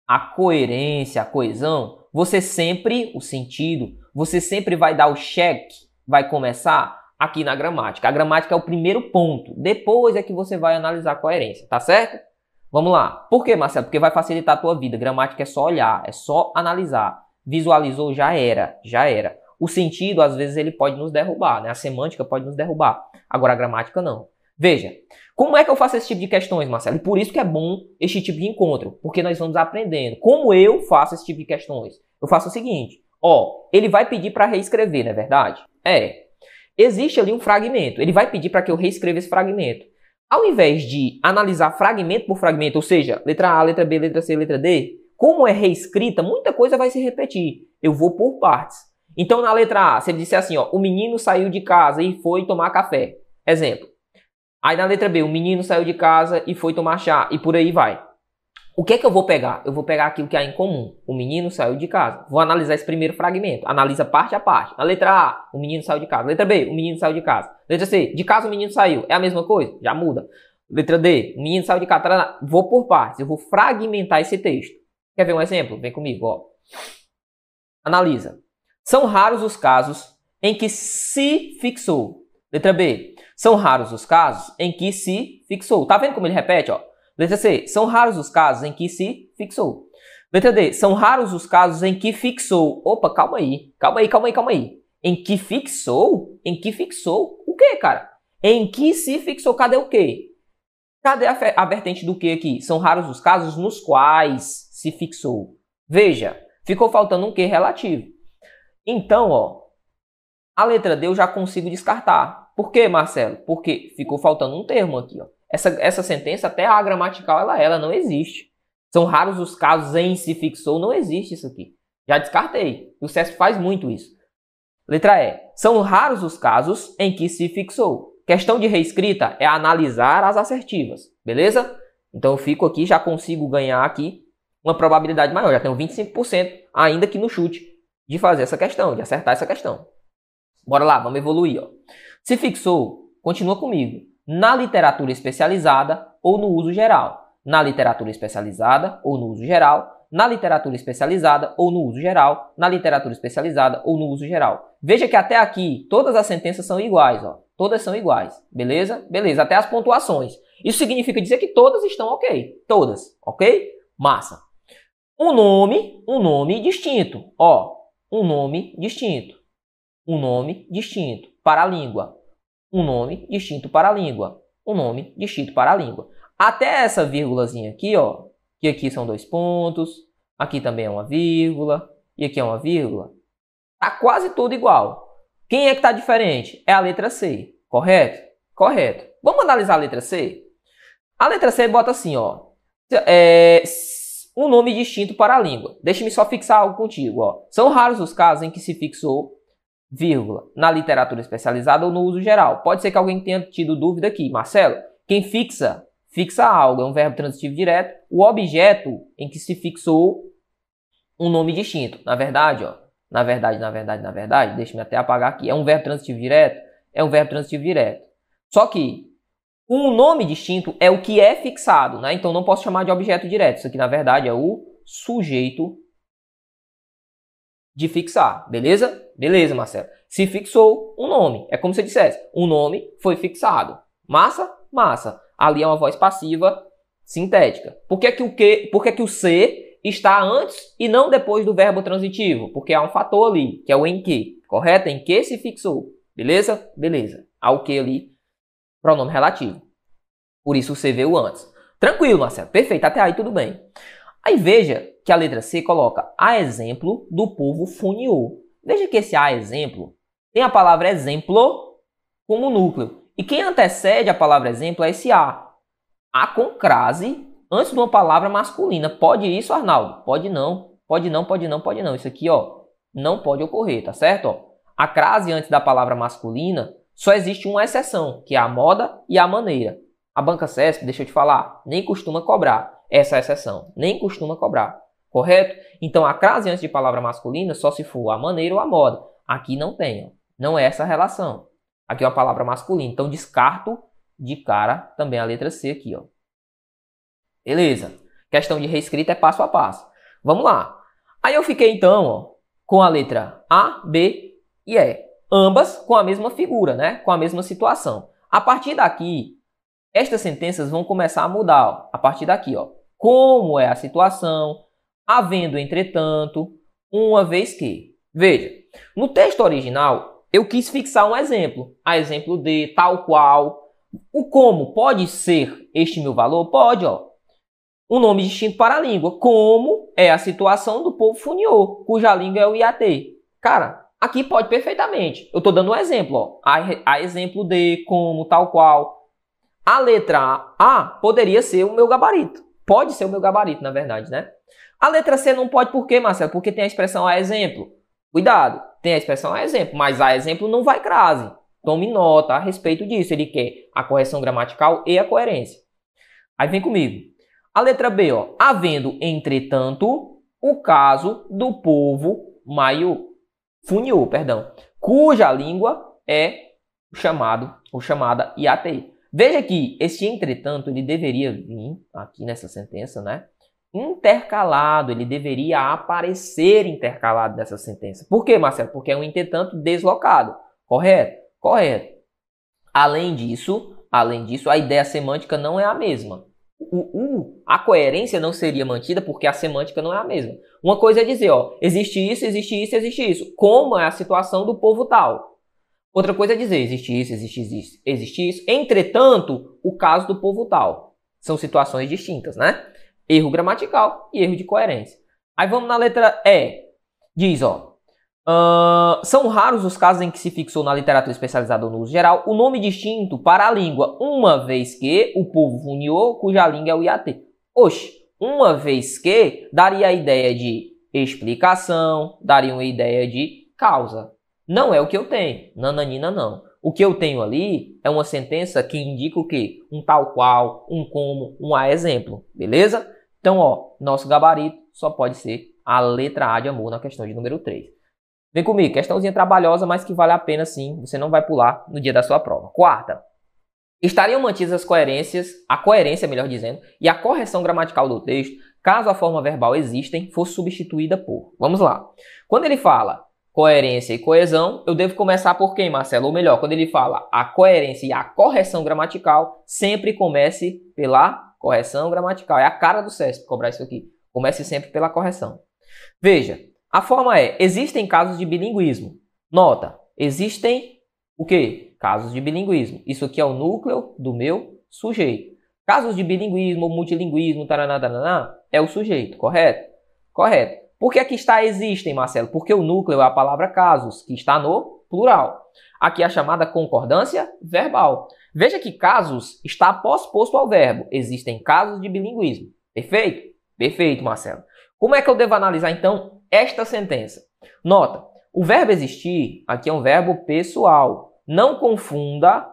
a coerência, a coesão, você sempre, o sentido, você sempre vai dar o cheque, vai começar aqui na gramática. A gramática é o primeiro ponto, depois é que você vai analisar a coerência, tá certo? Vamos lá. Por que, Marcelo? Porque vai facilitar a tua vida. Gramática é só olhar, é só analisar. Visualizou, já era, já era. O sentido, às vezes, ele pode nos derrubar, né? A semântica pode nos derrubar. Agora, a gramática não. Veja, como é que eu faço esse tipo de questões, Marcelo? E por isso que é bom este tipo de encontro, porque nós vamos aprendendo. Como eu faço esse tipo de questões? Eu faço o seguinte, ó, ele vai pedir para reescrever, não é verdade? É. Existe ali um fragmento, ele vai pedir para que eu reescreva esse fragmento. Ao invés de analisar fragmento por fragmento, ou seja, letra A, letra B, letra C, letra D, como é reescrita, muita coisa vai se repetir. Eu vou por partes. Então, na letra A, se ele disser assim, ó, o menino saiu de casa e foi tomar café. Exemplo. Aí na letra B, o menino saiu de casa e foi tomar chá, e por aí vai. O que é que eu vou pegar? Eu vou pegar aquilo que há em comum. O menino saiu de casa. Vou analisar esse primeiro fragmento. Analisa parte a parte. Na letra A, o menino saiu de casa. Letra B, o menino saiu de casa. Letra C, de casa o menino saiu. É a mesma coisa? Já muda. Letra D, o menino saiu de casa. Vou por partes. Eu vou fragmentar esse texto. Quer ver um exemplo? Vem comigo, ó. Analisa. São raros os casos em que se fixou. Letra B. São raros os casos em que se fixou. Tá vendo como ele repete, ó? Letra C. São raros os casos em que se fixou. Letra D. São raros os casos em que fixou. Opa, calma aí. Calma aí, calma aí, calma aí. Em que fixou? Em que fixou? O que, cara? Em que se fixou? Cadê o quê? Cadê a, a vertente do que aqui? São raros os casos nos quais se fixou. Veja, ficou faltando um que relativo. Então, ó, a letra D eu já consigo descartar. Por que, Marcelo? Porque ficou faltando um termo aqui. Ó. Essa, essa sentença, até a gramatical, ela, ela não existe. São raros os casos em se fixou, não existe isso aqui. Já descartei. O CESP faz muito isso. Letra E. São raros os casos em que se fixou. Questão de reescrita é analisar as assertivas. Beleza? Então eu fico aqui, já consigo ganhar aqui uma probabilidade maior. Já tenho 25% ainda que no chute de fazer essa questão, de acertar essa questão. Bora lá, vamos evoluir. Ó. Se fixou, continua comigo. Na literatura especializada ou no uso geral. Na literatura especializada ou no uso geral. Na literatura especializada ou no uso geral. Na literatura especializada ou no uso geral. Veja que até aqui todas as sentenças são iguais, ó. Todas são iguais. Beleza? Beleza, até as pontuações. Isso significa dizer que todas estão ok. Todas, ok? Massa. Um nome, um nome distinto. Ó, um nome distinto. Um nome distinto para a língua um nome distinto para a língua, um nome distinto para a língua. Até essa vírgulazinha aqui, ó, que aqui são dois pontos, aqui também é uma vírgula, e aqui é uma vírgula. Tá quase tudo igual. Quem é que tá diferente? É a letra C, correto? Correto. Vamos analisar a letra C? A letra C bota assim, ó, é, um nome distinto para a língua. Deixa-me só fixar algo contigo, ó. São raros os casos em que se fixou vírgula, na literatura especializada ou no uso geral. Pode ser que alguém tenha tido dúvida aqui. Marcelo, quem fixa, fixa algo, é um verbo transitivo direto. O objeto em que se fixou um nome distinto. Na verdade, ó, na verdade, na verdade, na verdade, deixa-me até apagar aqui. É um verbo transitivo direto? É um verbo transitivo direto. Só que um nome distinto é o que é fixado, né? Então não posso chamar de objeto direto. Isso aqui, na verdade, é o sujeito de fixar, beleza? Beleza, Marcelo. Se fixou um nome, é como se eu dissesse, um nome foi fixado. Massa? Massa. Ali é uma voz passiva sintética. Por que, que o que, por que, que o ser está antes e não depois do verbo transitivo? Porque há um fator ali, que é o em que, correto? Em que se fixou. Beleza? Beleza. Há o que ali, pronome relativo. Por isso o C veio antes. Tranquilo, Marcelo. Perfeito. Até aí tudo bem. Aí veja que a letra C coloca a exemplo do povo funiô. Veja que esse a exemplo tem a palavra exemplo como núcleo. E quem antecede a palavra exemplo é esse a. A com crase antes de uma palavra masculina. Pode isso, Arnaldo? Pode não. Pode não, pode não, pode não. Isso aqui, ó, não pode ocorrer, tá certo? Ó, a crase antes da palavra masculina só existe uma exceção, que é a moda e a maneira. A banca CESP, deixa eu te falar, nem costuma cobrar essa exceção. Nem costuma cobrar. Correto? Então a crase antes de palavra masculina só se for a maneira ou a moda. Aqui não tem. Não é essa relação. Aqui é uma palavra masculina. Então descarto de cara também a letra C aqui. Ó. Beleza. Questão de reescrita é passo a passo. Vamos lá. Aí eu fiquei então ó, com a letra A, B e E. Ambas com a mesma figura, né? com a mesma situação. A partir daqui, estas sentenças vão começar a mudar ó, a partir daqui. Ó como é a situação, havendo, entretanto, uma vez que. Veja, no texto original, eu quis fixar um exemplo, a exemplo de tal qual. O como pode ser este meu valor? Pode, ó. Um nome distinto para a língua. Como é a situação do povo funiô, cuja língua é o IAT. Cara, aqui pode perfeitamente. Eu estou dando um exemplo, ó. A, a exemplo de, como, tal qual. A letra A poderia ser o meu gabarito. Pode ser o meu gabarito, na verdade, né? A letra C não pode por quê, Marcelo? Porque tem a expressão a exemplo. Cuidado, tem a expressão a exemplo, mas a exemplo não vai crase. Tome nota a respeito disso. Ele quer a correção gramatical e a coerência. Aí vem comigo. A letra B, ó. Havendo, entretanto, o caso do povo maio, funiô, perdão, cuja língua é chamado, ou chamada IATI. Veja que esse entretanto ele deveria vir aqui nessa sentença, né? Intercalado, ele deveria aparecer intercalado nessa sentença. Por quê, Marcelo? Porque é um entretanto deslocado. Correto? Correto. Além disso, além disso, a ideia semântica não é a mesma. O, o, a coerência não seria mantida porque a semântica não é a mesma. Uma coisa é dizer, ó, existe isso, existe isso, existe isso. Como é a situação do povo tal? Outra coisa é dizer, existe isso, existe isso, existe isso. Entretanto, o caso do povo tal. São situações distintas, né? Erro gramatical e erro de coerência. Aí vamos na letra E. Diz, ó. Uh, são raros os casos em que se fixou na literatura especializada no uso geral o nome distinto para a língua, uma vez que o povo funiô, cuja língua é o IAT. Oxe, uma vez que daria a ideia de explicação, daria uma ideia de causa. Não é o que eu tenho. Nananina não. O que eu tenho ali é uma sentença que indica o quê? Um tal qual, um como, um a exemplo. Beleza? Então, ó, nosso gabarito só pode ser a letra A de amor na questão de número 3. Vem comigo, questãozinha trabalhosa, mas que vale a pena sim. Você não vai pular no dia da sua prova. Quarta. Estariam mantidas as coerências, a coerência, melhor dizendo, e a correção gramatical do texto, caso a forma verbal existem fosse substituída por. Vamos lá. Quando ele fala coerência e coesão, eu devo começar por quem, Marcelo? Ou melhor, quando ele fala a coerência e a correção gramatical, sempre comece pela correção gramatical. É a cara do CESP cobrar isso aqui. Comece sempre pela correção. Veja, a forma é, existem casos de bilinguismo. Nota, existem o quê? Casos de bilinguismo. Isso aqui é o núcleo do meu sujeito. Casos de bilinguismo, multilinguismo, taraná, taraná, é o sujeito, correto? Correto. Por que aqui está existem, Marcelo? Porque o núcleo é a palavra casos, que está no plural. Aqui é a chamada concordância verbal. Veja que casos está pós-posto ao verbo. Existem casos de bilinguismo. Perfeito? Perfeito, Marcelo. Como é que eu devo analisar então esta sentença? Nota, O verbo existir aqui é um verbo pessoal. Não confunda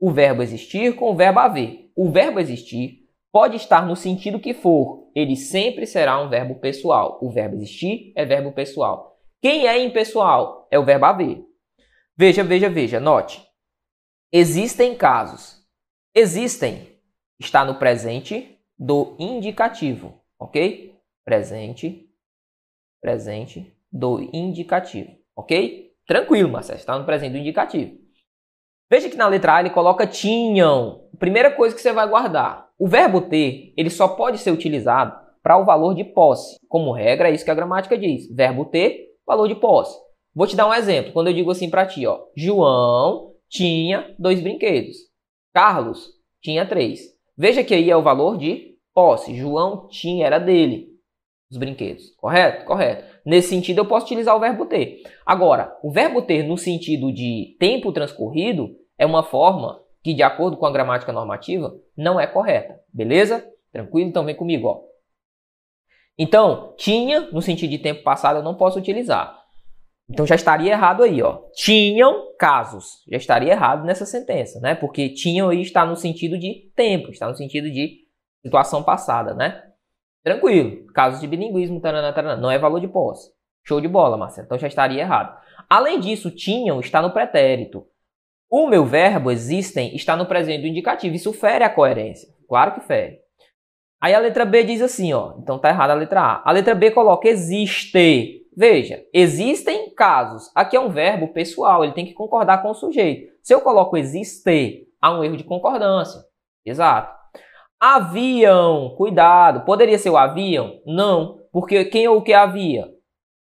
o verbo existir com o verbo haver. O verbo existir pode estar no sentido que for, ele sempre será um verbo pessoal. O verbo existir é verbo pessoal. Quem é impessoal? É o verbo haver. Veja, veja, veja, note. Existem casos. Existem está no presente do indicativo, ok? Presente, presente do indicativo, ok? Tranquilo, Marcelo, está no presente do indicativo. Veja que na letra A ele coloca tinham. Primeira coisa que você vai guardar. O verbo ter, ele só pode ser utilizado para o valor de posse. Como regra, é isso que a gramática diz. Verbo ter, valor de posse. Vou te dar um exemplo. Quando eu digo assim para ti, ó, João tinha dois brinquedos. Carlos tinha três. Veja que aí é o valor de posse. João tinha, era dele os brinquedos. Correto? Correto. Nesse sentido, eu posso utilizar o verbo ter. Agora, o verbo ter no sentido de tempo transcorrido é uma forma que, de acordo com a gramática normativa, não é correta. Beleza? Tranquilo? Então vem comigo, ó. Então, tinha, no sentido de tempo passado, eu não posso utilizar. Então já estaria errado aí, ó. Tinham casos. Já estaria errado nessa sentença, né? Porque tinham aí está no sentido de tempo, está no sentido de situação passada, né? Tranquilo. Casos de bilinguismo, tarana, tarana, não é valor de posse. Show de bola, Marcelo. Então já estaria errado. Além disso, tinham está no pretérito. O meu verbo existem está no presente do indicativo. Isso fere a coerência. Claro que fere. Aí a letra B diz assim, ó. Então tá errada a letra A. A letra B coloca existe. Veja, existem casos. Aqui é um verbo pessoal, ele tem que concordar com o sujeito. Se eu coloco existe, há um erro de concordância. Exato. Avião, cuidado. Poderia ser o avião? Não, porque quem ou o que havia?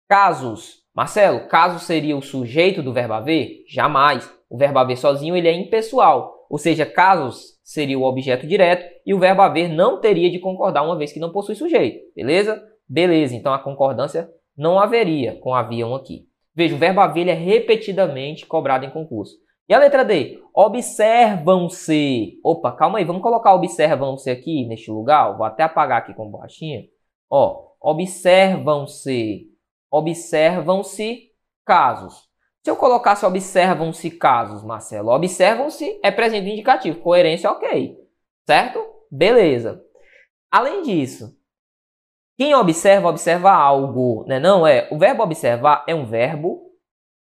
Casos. Marcelo, caso seria o sujeito do verbo haver? Jamais. O verbo haver sozinho ele é impessoal, ou seja, casos seria o objeto direto e o verbo haver não teria de concordar uma vez que não possui sujeito. Beleza? Beleza. Então a concordância não haveria com haviam aqui. Veja, o verbo haver é repetidamente cobrado em concurso. E a letra D? Observam-se. Opa, calma aí, vamos colocar observam-se aqui neste lugar. Vou até apagar aqui com borrachinha. Ó, observam-se. Observam-se casos. Se eu colocasse observam-se casos, Marcelo, observam-se é presente indicativo, coerência ok, certo? Beleza. Além disso, quem observa, observa algo, né? Não é. O verbo observar é um verbo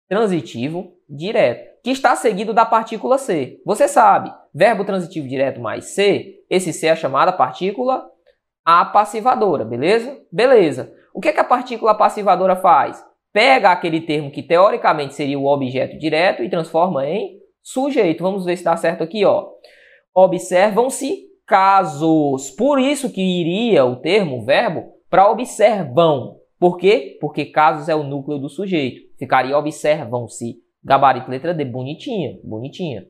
transitivo direto, que está seguido da partícula ser. Você sabe, verbo transitivo direto mais ser, esse ser é chamada partícula apassivadora, beleza? Beleza. O que, é que a partícula passivadora faz? Pega aquele termo que teoricamente seria o objeto direto e transforma em sujeito. Vamos ver se dá certo aqui, ó. Observam-se casos. Por isso que iria o termo, o verbo, para observam. Por quê? Porque casos é o núcleo do sujeito. Ficaria observam-se. Gabarito letra D, bonitinha, bonitinha.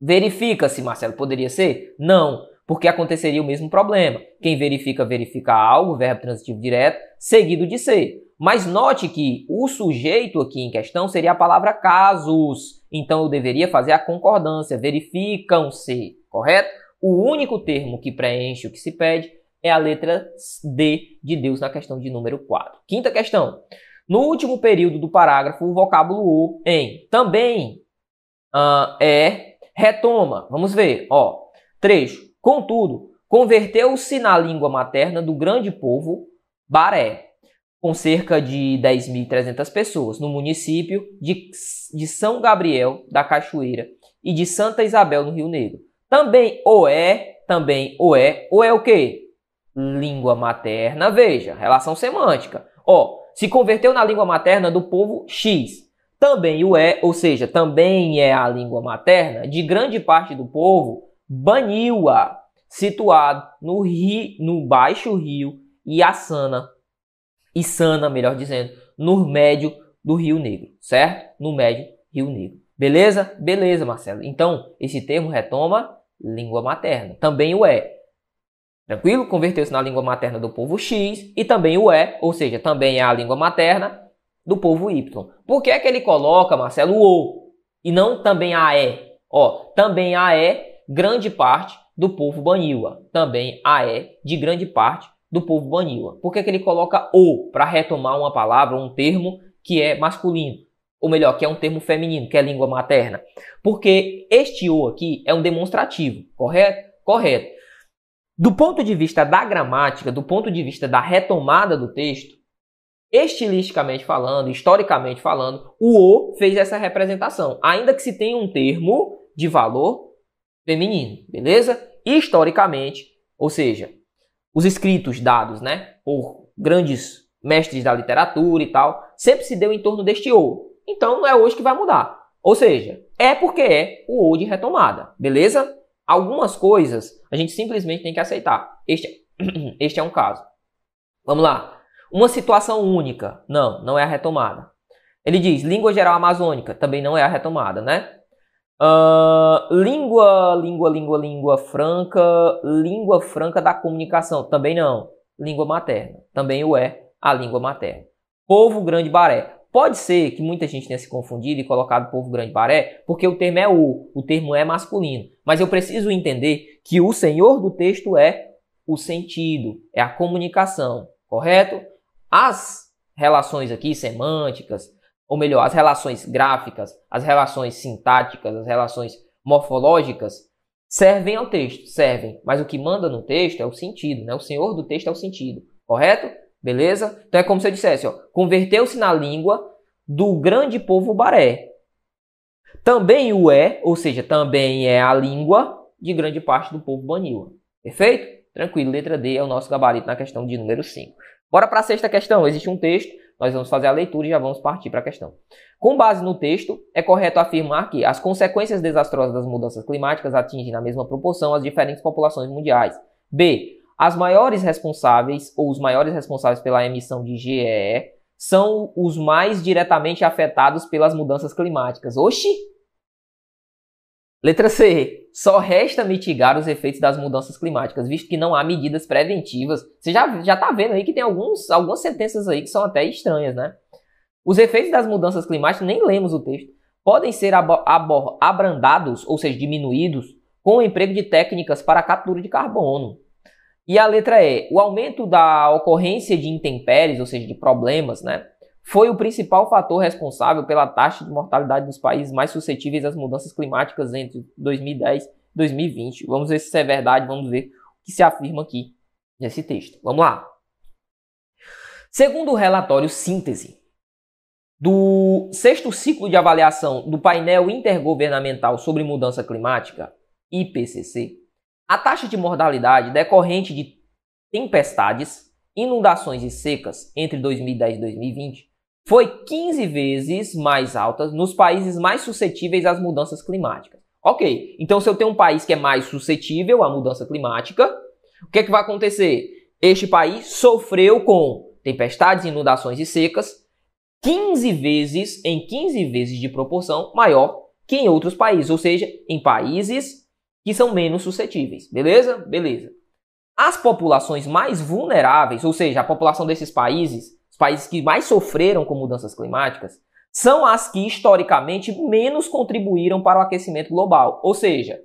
Verifica-se, Marcelo, poderia ser? Não, porque aconteceria o mesmo problema. Quem verifica, verifica algo, verbo transitivo direto, seguido de ser. Mas note que o sujeito aqui em questão seria a palavra casos. Então eu deveria fazer a concordância, verificam-se, correto? O único termo que preenche o que se pede é a letra D de Deus na questão de número 4. Quinta questão. No último período do parágrafo, o vocábulo o em também uh, é retoma. Vamos ver, ó. Trecho. Contudo, converteu-se na língua materna do grande povo Baré, com cerca de 10.300 pessoas, no município de, de São Gabriel da Cachoeira e de Santa Isabel, no Rio Negro. Também o é, também o é, o é o quê? língua materna, veja, relação semântica. Ó, se converteu na língua materna do povo X. Também o é, ou seja, também é a língua materna de grande parte do povo Baniwa, situado no, rio, no baixo rio Iaçana, Isana, melhor dizendo, no médio do Rio Negro, certo? No médio Rio Negro. Beleza? Beleza, Marcelo. Então, esse termo retoma língua materna. Também o é. Tranquilo? Converteu-se na língua materna do povo X e também o é, ou seja, também é a língua materna do povo Y. Por que é que ele coloca, Marcelo, o O e não também a E? Ó, também a E, grande parte do povo Baniwa. Também a E, de grande parte do povo Baniwa. Por que, é que ele coloca o para retomar uma palavra, um termo que é masculino, ou melhor, que é um termo feminino, que é língua materna. Porque este o aqui é um demonstrativo, correto? Correto. Do ponto de vista da gramática, do ponto de vista da retomada do texto, estilisticamente falando, historicamente falando, o o fez essa representação, ainda que se tenha um termo de valor feminino, beleza? Historicamente, ou seja, os escritos dados, né, por grandes mestres da literatura e tal, sempre se deu em torno deste o. Então não é hoje que vai mudar. Ou seja, é porque é o o de retomada, beleza? Algumas coisas a gente simplesmente tem que aceitar. Este, [clears throat] este é um caso. Vamos lá. Uma situação única. Não, não é a retomada. Ele diz língua geral amazônica. Também não é a retomada, né? Uh, língua, língua, língua, língua franca, língua franca da comunicação, também não. Língua materna, também o é a língua materna. Povo grande baré. Pode ser que muita gente tenha se confundido e colocado povo grande baré, porque o termo é o, o termo é masculino. Mas eu preciso entender que o senhor do texto é o sentido, é a comunicação, correto? As relações aqui semânticas, ou melhor, as relações gráficas, as relações sintáticas, as relações morfológicas, servem ao texto, servem, mas o que manda no texto é o sentido, né? O senhor do texto é o sentido, correto? Beleza? Então é como se eu dissesse, ó, converteu-se na língua do grande povo baré. Também o é, ou seja, também é a língua de grande parte do povo baniwa. Perfeito? Tranquilo, letra D é o nosso gabarito na questão de número 5. Bora para a sexta questão. Existe um texto nós vamos fazer a leitura e já vamos partir para a questão. Com base no texto, é correto afirmar que as consequências desastrosas das mudanças climáticas atingem na mesma proporção as diferentes populações mundiais. B. As maiores responsáveis ou os maiores responsáveis pela emissão de GEE são os mais diretamente afetados pelas mudanças climáticas. Oxi! Letra C. Só resta mitigar os efeitos das mudanças climáticas, visto que não há medidas preventivas. Você já, já tá vendo aí que tem alguns, algumas sentenças aí que são até estranhas, né? Os efeitos das mudanças climáticas, nem lemos o texto, podem ser abrandados, ou seja, diminuídos, com o emprego de técnicas para a captura de carbono. E a letra E, o aumento da ocorrência de intempéries, ou seja, de problemas, né? foi o principal fator responsável pela taxa de mortalidade dos países mais suscetíveis às mudanças climáticas entre 2010 e 2020. Vamos ver se isso é verdade, vamos ver o que se afirma aqui nesse texto. Vamos lá. Segundo o relatório síntese do sexto ciclo de avaliação do painel intergovernamental sobre mudança climática, IPCC, a taxa de mortalidade decorrente de tempestades, inundações e secas entre 2010 e 2020 foi 15 vezes mais alta nos países mais suscetíveis às mudanças climáticas. Ok, então se eu tenho um país que é mais suscetível à mudança climática, o que, é que vai acontecer? Este país sofreu com tempestades, inundações e secas 15 vezes, em 15 vezes de proporção maior que em outros países, ou seja, em países que são menos suscetíveis. Beleza? Beleza. As populações mais vulneráveis, ou seja, a população desses países países que mais sofreram com mudanças climáticas são as que historicamente menos contribuíram para o aquecimento global. Ou seja,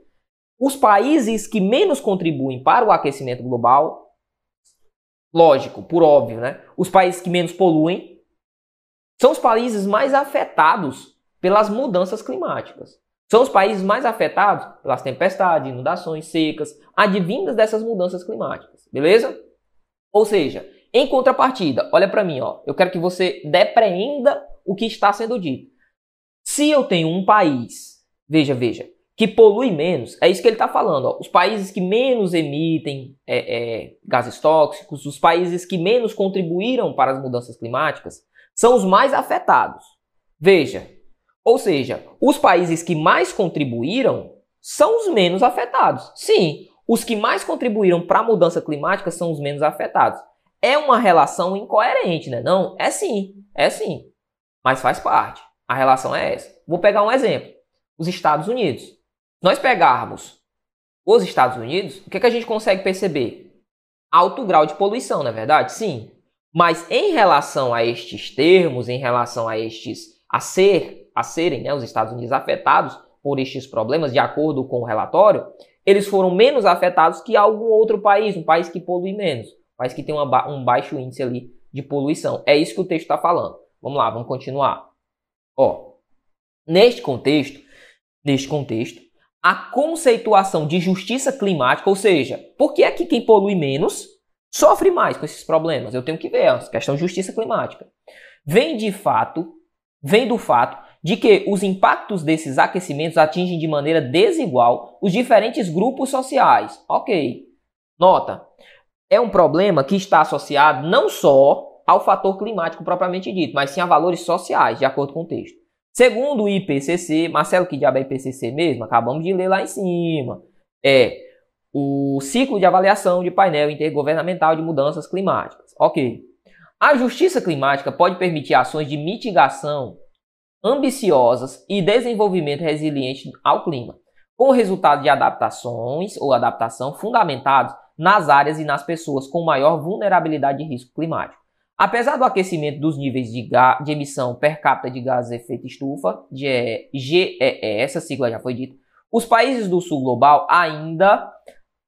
os países que menos contribuem para o aquecimento global, lógico, por óbvio, né? Os países que menos poluem são os países mais afetados pelas mudanças climáticas. São os países mais afetados pelas tempestades, inundações, secas, advindas dessas mudanças climáticas, beleza? Ou seja, em contrapartida, olha para mim, ó, eu quero que você depreenda o que está sendo dito. Se eu tenho um país, veja, veja, que polui menos, é isso que ele está falando. Ó, os países que menos emitem é, é, gases tóxicos, os países que menos contribuíram para as mudanças climáticas, são os mais afetados. Veja, ou seja, os países que mais contribuíram são os menos afetados. Sim, os que mais contribuíram para a mudança climática são os menos afetados. É uma relação incoerente, né? Não, é sim, é sim. Mas faz parte. A relação é essa. Vou pegar um exemplo. Os Estados Unidos. Nós pegarmos os Estados Unidos, o que, é que a gente consegue perceber? Alto grau de poluição, não é verdade? Sim. Mas em relação a estes termos, em relação a estes a ser, a serem, né, os Estados Unidos afetados por estes problemas, de acordo com o relatório, eles foram menos afetados que algum outro país, um país que polui menos mas que tem uma, um baixo índice ali de poluição. É isso que o texto está falando. Vamos lá, vamos continuar. Ó, neste contexto, neste contexto, a conceituação de justiça climática, ou seja, por que é que quem polui menos sofre mais com esses problemas? Eu tenho que ver, a questão de justiça climática. Vem de fato, vem do fato de que os impactos desses aquecimentos atingem de maneira desigual os diferentes grupos sociais. Ok. Nota, é um problema que está associado não só ao fator climático propriamente dito, mas sim a valores sociais, de acordo com o texto. Segundo o IPCC, Marcelo, que diabo é IPCC mesmo? Acabamos de ler lá em cima. É o ciclo de avaliação de painel intergovernamental de mudanças climáticas. Ok. A justiça climática pode permitir ações de mitigação ambiciosas e desenvolvimento resiliente ao clima, com resultado de adaptações ou adaptação fundamentados nas áreas e nas pessoas com maior vulnerabilidade de risco climático. Apesar do aquecimento dos níveis de, de emissão per capita de gases de efeito estufa, de GEE, essa sigla já foi dita, os países do sul global ainda,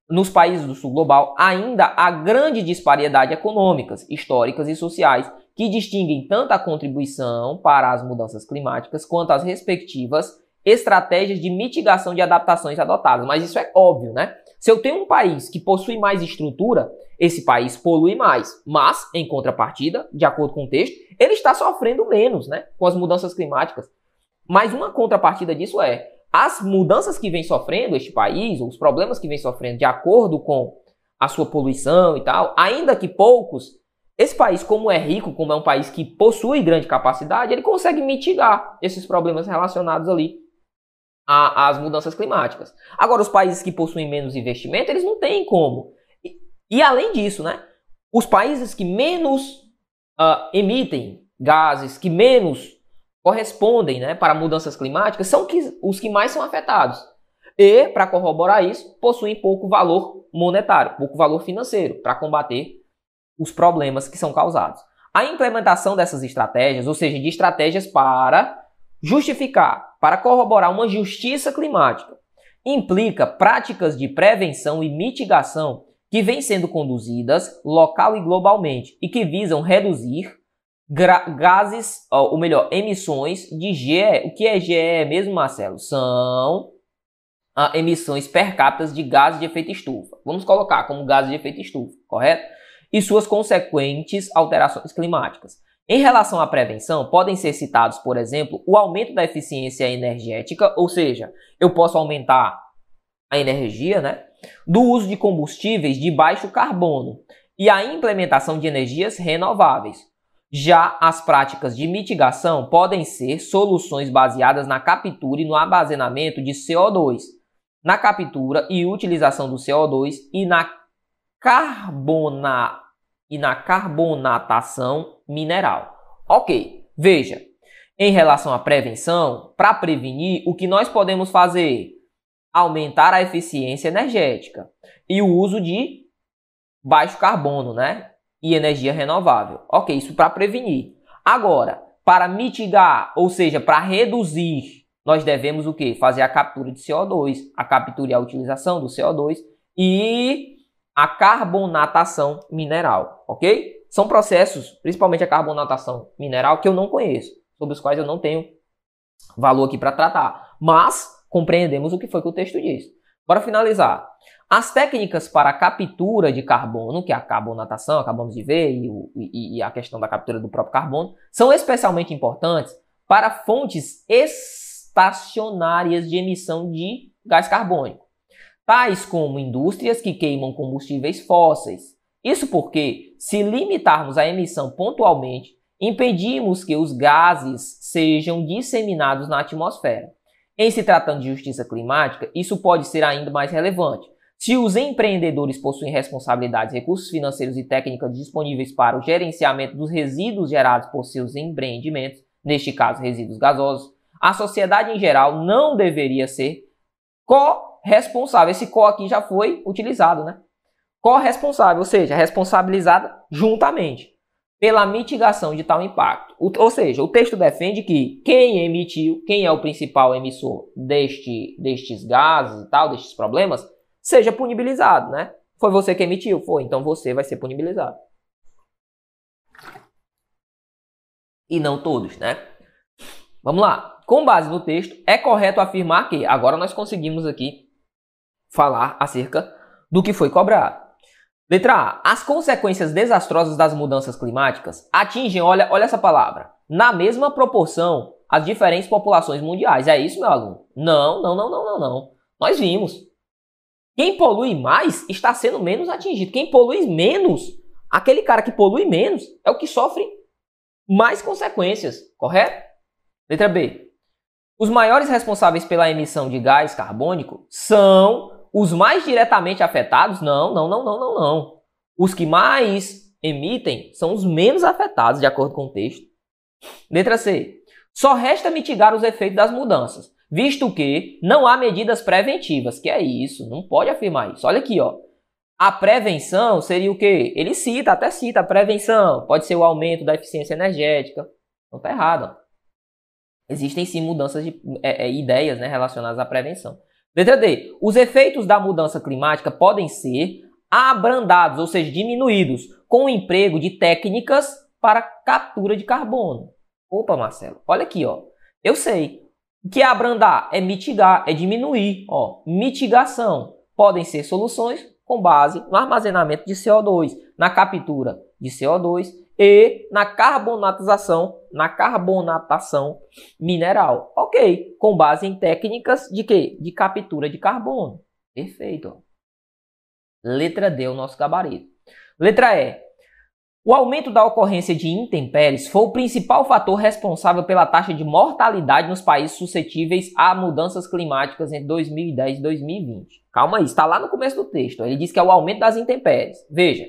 nos países do sul global, ainda há grande disparidade econômicas, históricas e sociais que distinguem tanto a contribuição para as mudanças climáticas quanto as respectivas estratégias de mitigação de adaptações adotadas. Mas isso é óbvio, né? Se eu tenho um país que possui mais estrutura, esse país polui mais. Mas, em contrapartida, de acordo com o texto, ele está sofrendo menos né, com as mudanças climáticas. Mas uma contrapartida disso é as mudanças que vem sofrendo este país, ou os problemas que vem sofrendo de acordo com a sua poluição e tal, ainda que poucos, esse país, como é rico, como é um país que possui grande capacidade, ele consegue mitigar esses problemas relacionados ali às mudanças climáticas. Agora, os países que possuem menos investimento, eles não têm como. E, e além disso, né, os países que menos uh, emitem gases, que menos correspondem né, para mudanças climáticas, são que, os que mais são afetados. E, para corroborar isso, possuem pouco valor monetário, pouco valor financeiro para combater os problemas que são causados. A implementação dessas estratégias, ou seja, de estratégias para Justificar para corroborar uma justiça climática implica práticas de prevenção e mitigação que vêm sendo conduzidas local e globalmente e que visam reduzir gases, ou melhor, emissões de GE. O que é GE mesmo, Marcelo? São ah, emissões per capita de gases de efeito estufa. Vamos colocar como gases de efeito estufa, correto? E suas consequentes alterações climáticas. Em relação à prevenção, podem ser citados, por exemplo, o aumento da eficiência energética, ou seja, eu posso aumentar a energia, né, do uso de combustíveis de baixo carbono e a implementação de energias renováveis. Já as práticas de mitigação podem ser soluções baseadas na captura e no armazenamento de CO2, na captura e utilização do CO2 e na carbona e na carbonatação mineral. Ok, veja, em relação à prevenção, para prevenir, o que nós podemos fazer? Aumentar a eficiência energética e o uso de baixo carbono, né? E energia renovável. Ok, isso para prevenir. Agora, para mitigar, ou seja, para reduzir, nós devemos o que? Fazer a captura de CO2, a captura e a utilização do CO2 e a carbonatação mineral, ok? São processos, principalmente a carbonatação mineral, que eu não conheço, sobre os quais eu não tenho valor aqui para tratar, mas compreendemos o que foi que o texto diz. Para finalizar, as técnicas para a captura de carbono, que é a carbonatação, acabamos de ver, e, o, e, e a questão da captura do próprio carbono, são especialmente importantes para fontes estacionárias de emissão de gás carbônico tais como indústrias que queimam combustíveis fósseis. Isso porque, se limitarmos a emissão pontualmente, impedimos que os gases sejam disseminados na atmosfera. Em se tratando de justiça climática, isso pode ser ainda mais relevante. Se os empreendedores possuem responsabilidades, recursos financeiros e técnicas disponíveis para o gerenciamento dos resíduos gerados por seus empreendimentos, neste caso resíduos gasosos, a sociedade em geral não deveria ser co responsável. Esse co aqui já foi utilizado, né? Corresponsável, ou seja, responsabilizada juntamente pela mitigação de tal impacto. Ou seja, o texto defende que quem emitiu, quem é o principal emissor deste, destes gases e tal, destes problemas, seja punibilizado, né? Foi você que emitiu? Foi, então você vai ser punibilizado. e não todos, né? Vamos lá. Com base no texto, é correto afirmar que agora nós conseguimos aqui falar acerca do que foi cobrado. Letra A. As consequências desastrosas das mudanças climáticas atingem, olha, olha essa palavra, na mesma proporção as diferentes populações mundiais. É isso, meu aluno? Não, não, não, não, não, não. Nós vimos. Quem polui mais está sendo menos atingido. Quem polui menos, aquele cara que polui menos, é o que sofre mais consequências, correto? Letra B. Os maiores responsáveis pela emissão de gás carbônico são os mais diretamente afetados? Não, não, não, não, não, não. Os que mais emitem são os menos afetados, de acordo com o texto. Letra C. Só resta mitigar os efeitos das mudanças, visto que não há medidas preventivas. Que é isso? Não pode afirmar isso. Olha aqui, ó. A prevenção seria o quê? Ele cita, até cita a prevenção. Pode ser o aumento da eficiência energética. Não está errado. Existem sim mudanças de é, é, ideias né, relacionadas à prevenção. Letra D. Os efeitos da mudança climática podem ser abrandados, ou seja, diminuídos, com o emprego de técnicas para captura de carbono. Opa, Marcelo, olha aqui, ó. Eu sei. O que é abrandar? É mitigar, é diminuir. Ó, mitigação. Podem ser soluções com base no armazenamento de CO2, na captura de CO2 e na carbonatização, na carbonatação mineral. Ok, com base em técnicas de quê? De captura de carbono. Perfeito. Letra D, o nosso gabarito. Letra E. O aumento da ocorrência de intempéries foi o principal fator responsável pela taxa de mortalidade nos países suscetíveis a mudanças climáticas entre 2010 e 2020. Calma aí, está lá no começo do texto. Ele diz que é o aumento das intempéries. Veja,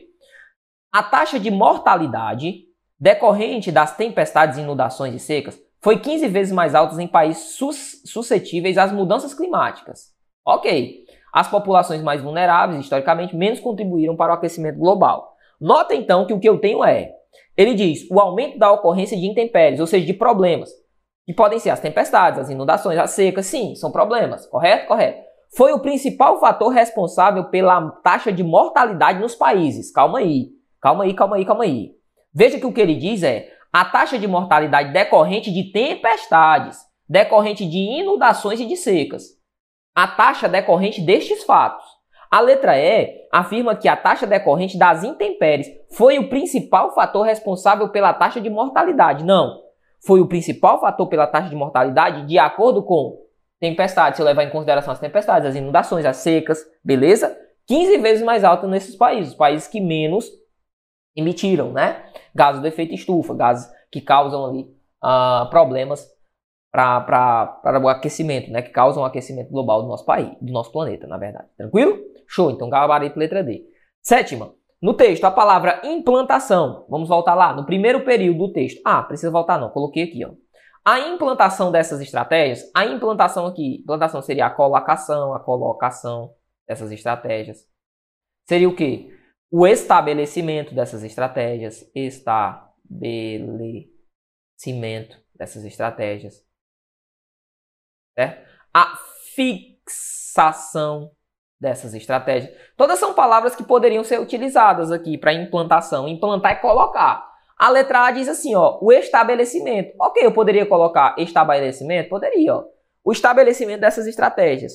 a taxa de mortalidade decorrente das tempestades, inundações e secas foi 15 vezes mais alta em países sus suscetíveis às mudanças climáticas. Ok, as populações mais vulneráveis, historicamente, menos contribuíram para o aquecimento global. Nota então que o que eu tenho é, ele diz, o aumento da ocorrência de intempéries, ou seja, de problemas, que podem ser as tempestades, as inundações, as secas, sim, são problemas, correto? Correto. Foi o principal fator responsável pela taxa de mortalidade nos países. Calma aí, calma aí, calma aí, calma aí. Veja que o que ele diz é a taxa de mortalidade decorrente de tempestades, decorrente de inundações e de secas. A taxa decorrente destes fatos. A letra E afirma que a taxa decorrente das intempéries foi o principal fator responsável pela taxa de mortalidade. Não. Foi o principal fator pela taxa de mortalidade de acordo com tempestades, se eu levar em consideração as tempestades, as inundações, as secas, beleza? 15 vezes mais alta nesses países, países que menos emitiram, né? Gases do efeito estufa, gases que causam ali uh, problemas para o aquecimento, né? Que causam o aquecimento global do nosso país, do nosso planeta, na verdade. Tranquilo? Show, então gabarito letra D. Sétima, no texto, a palavra implantação. Vamos voltar lá, no primeiro período do texto. Ah, precisa voltar não, coloquei aqui, ó. A implantação dessas estratégias, a implantação aqui, implantação seria a colocação, a colocação dessas estratégias. Seria o quê? O estabelecimento dessas estratégias, estabelecimento dessas estratégias. Certo? A fixação dessas estratégias. Todas são palavras que poderiam ser utilizadas aqui para implantação. Implantar é colocar. A letra A diz assim, ó, o estabelecimento. Ok, eu poderia colocar estabelecimento? Poderia, ó. O estabelecimento dessas estratégias.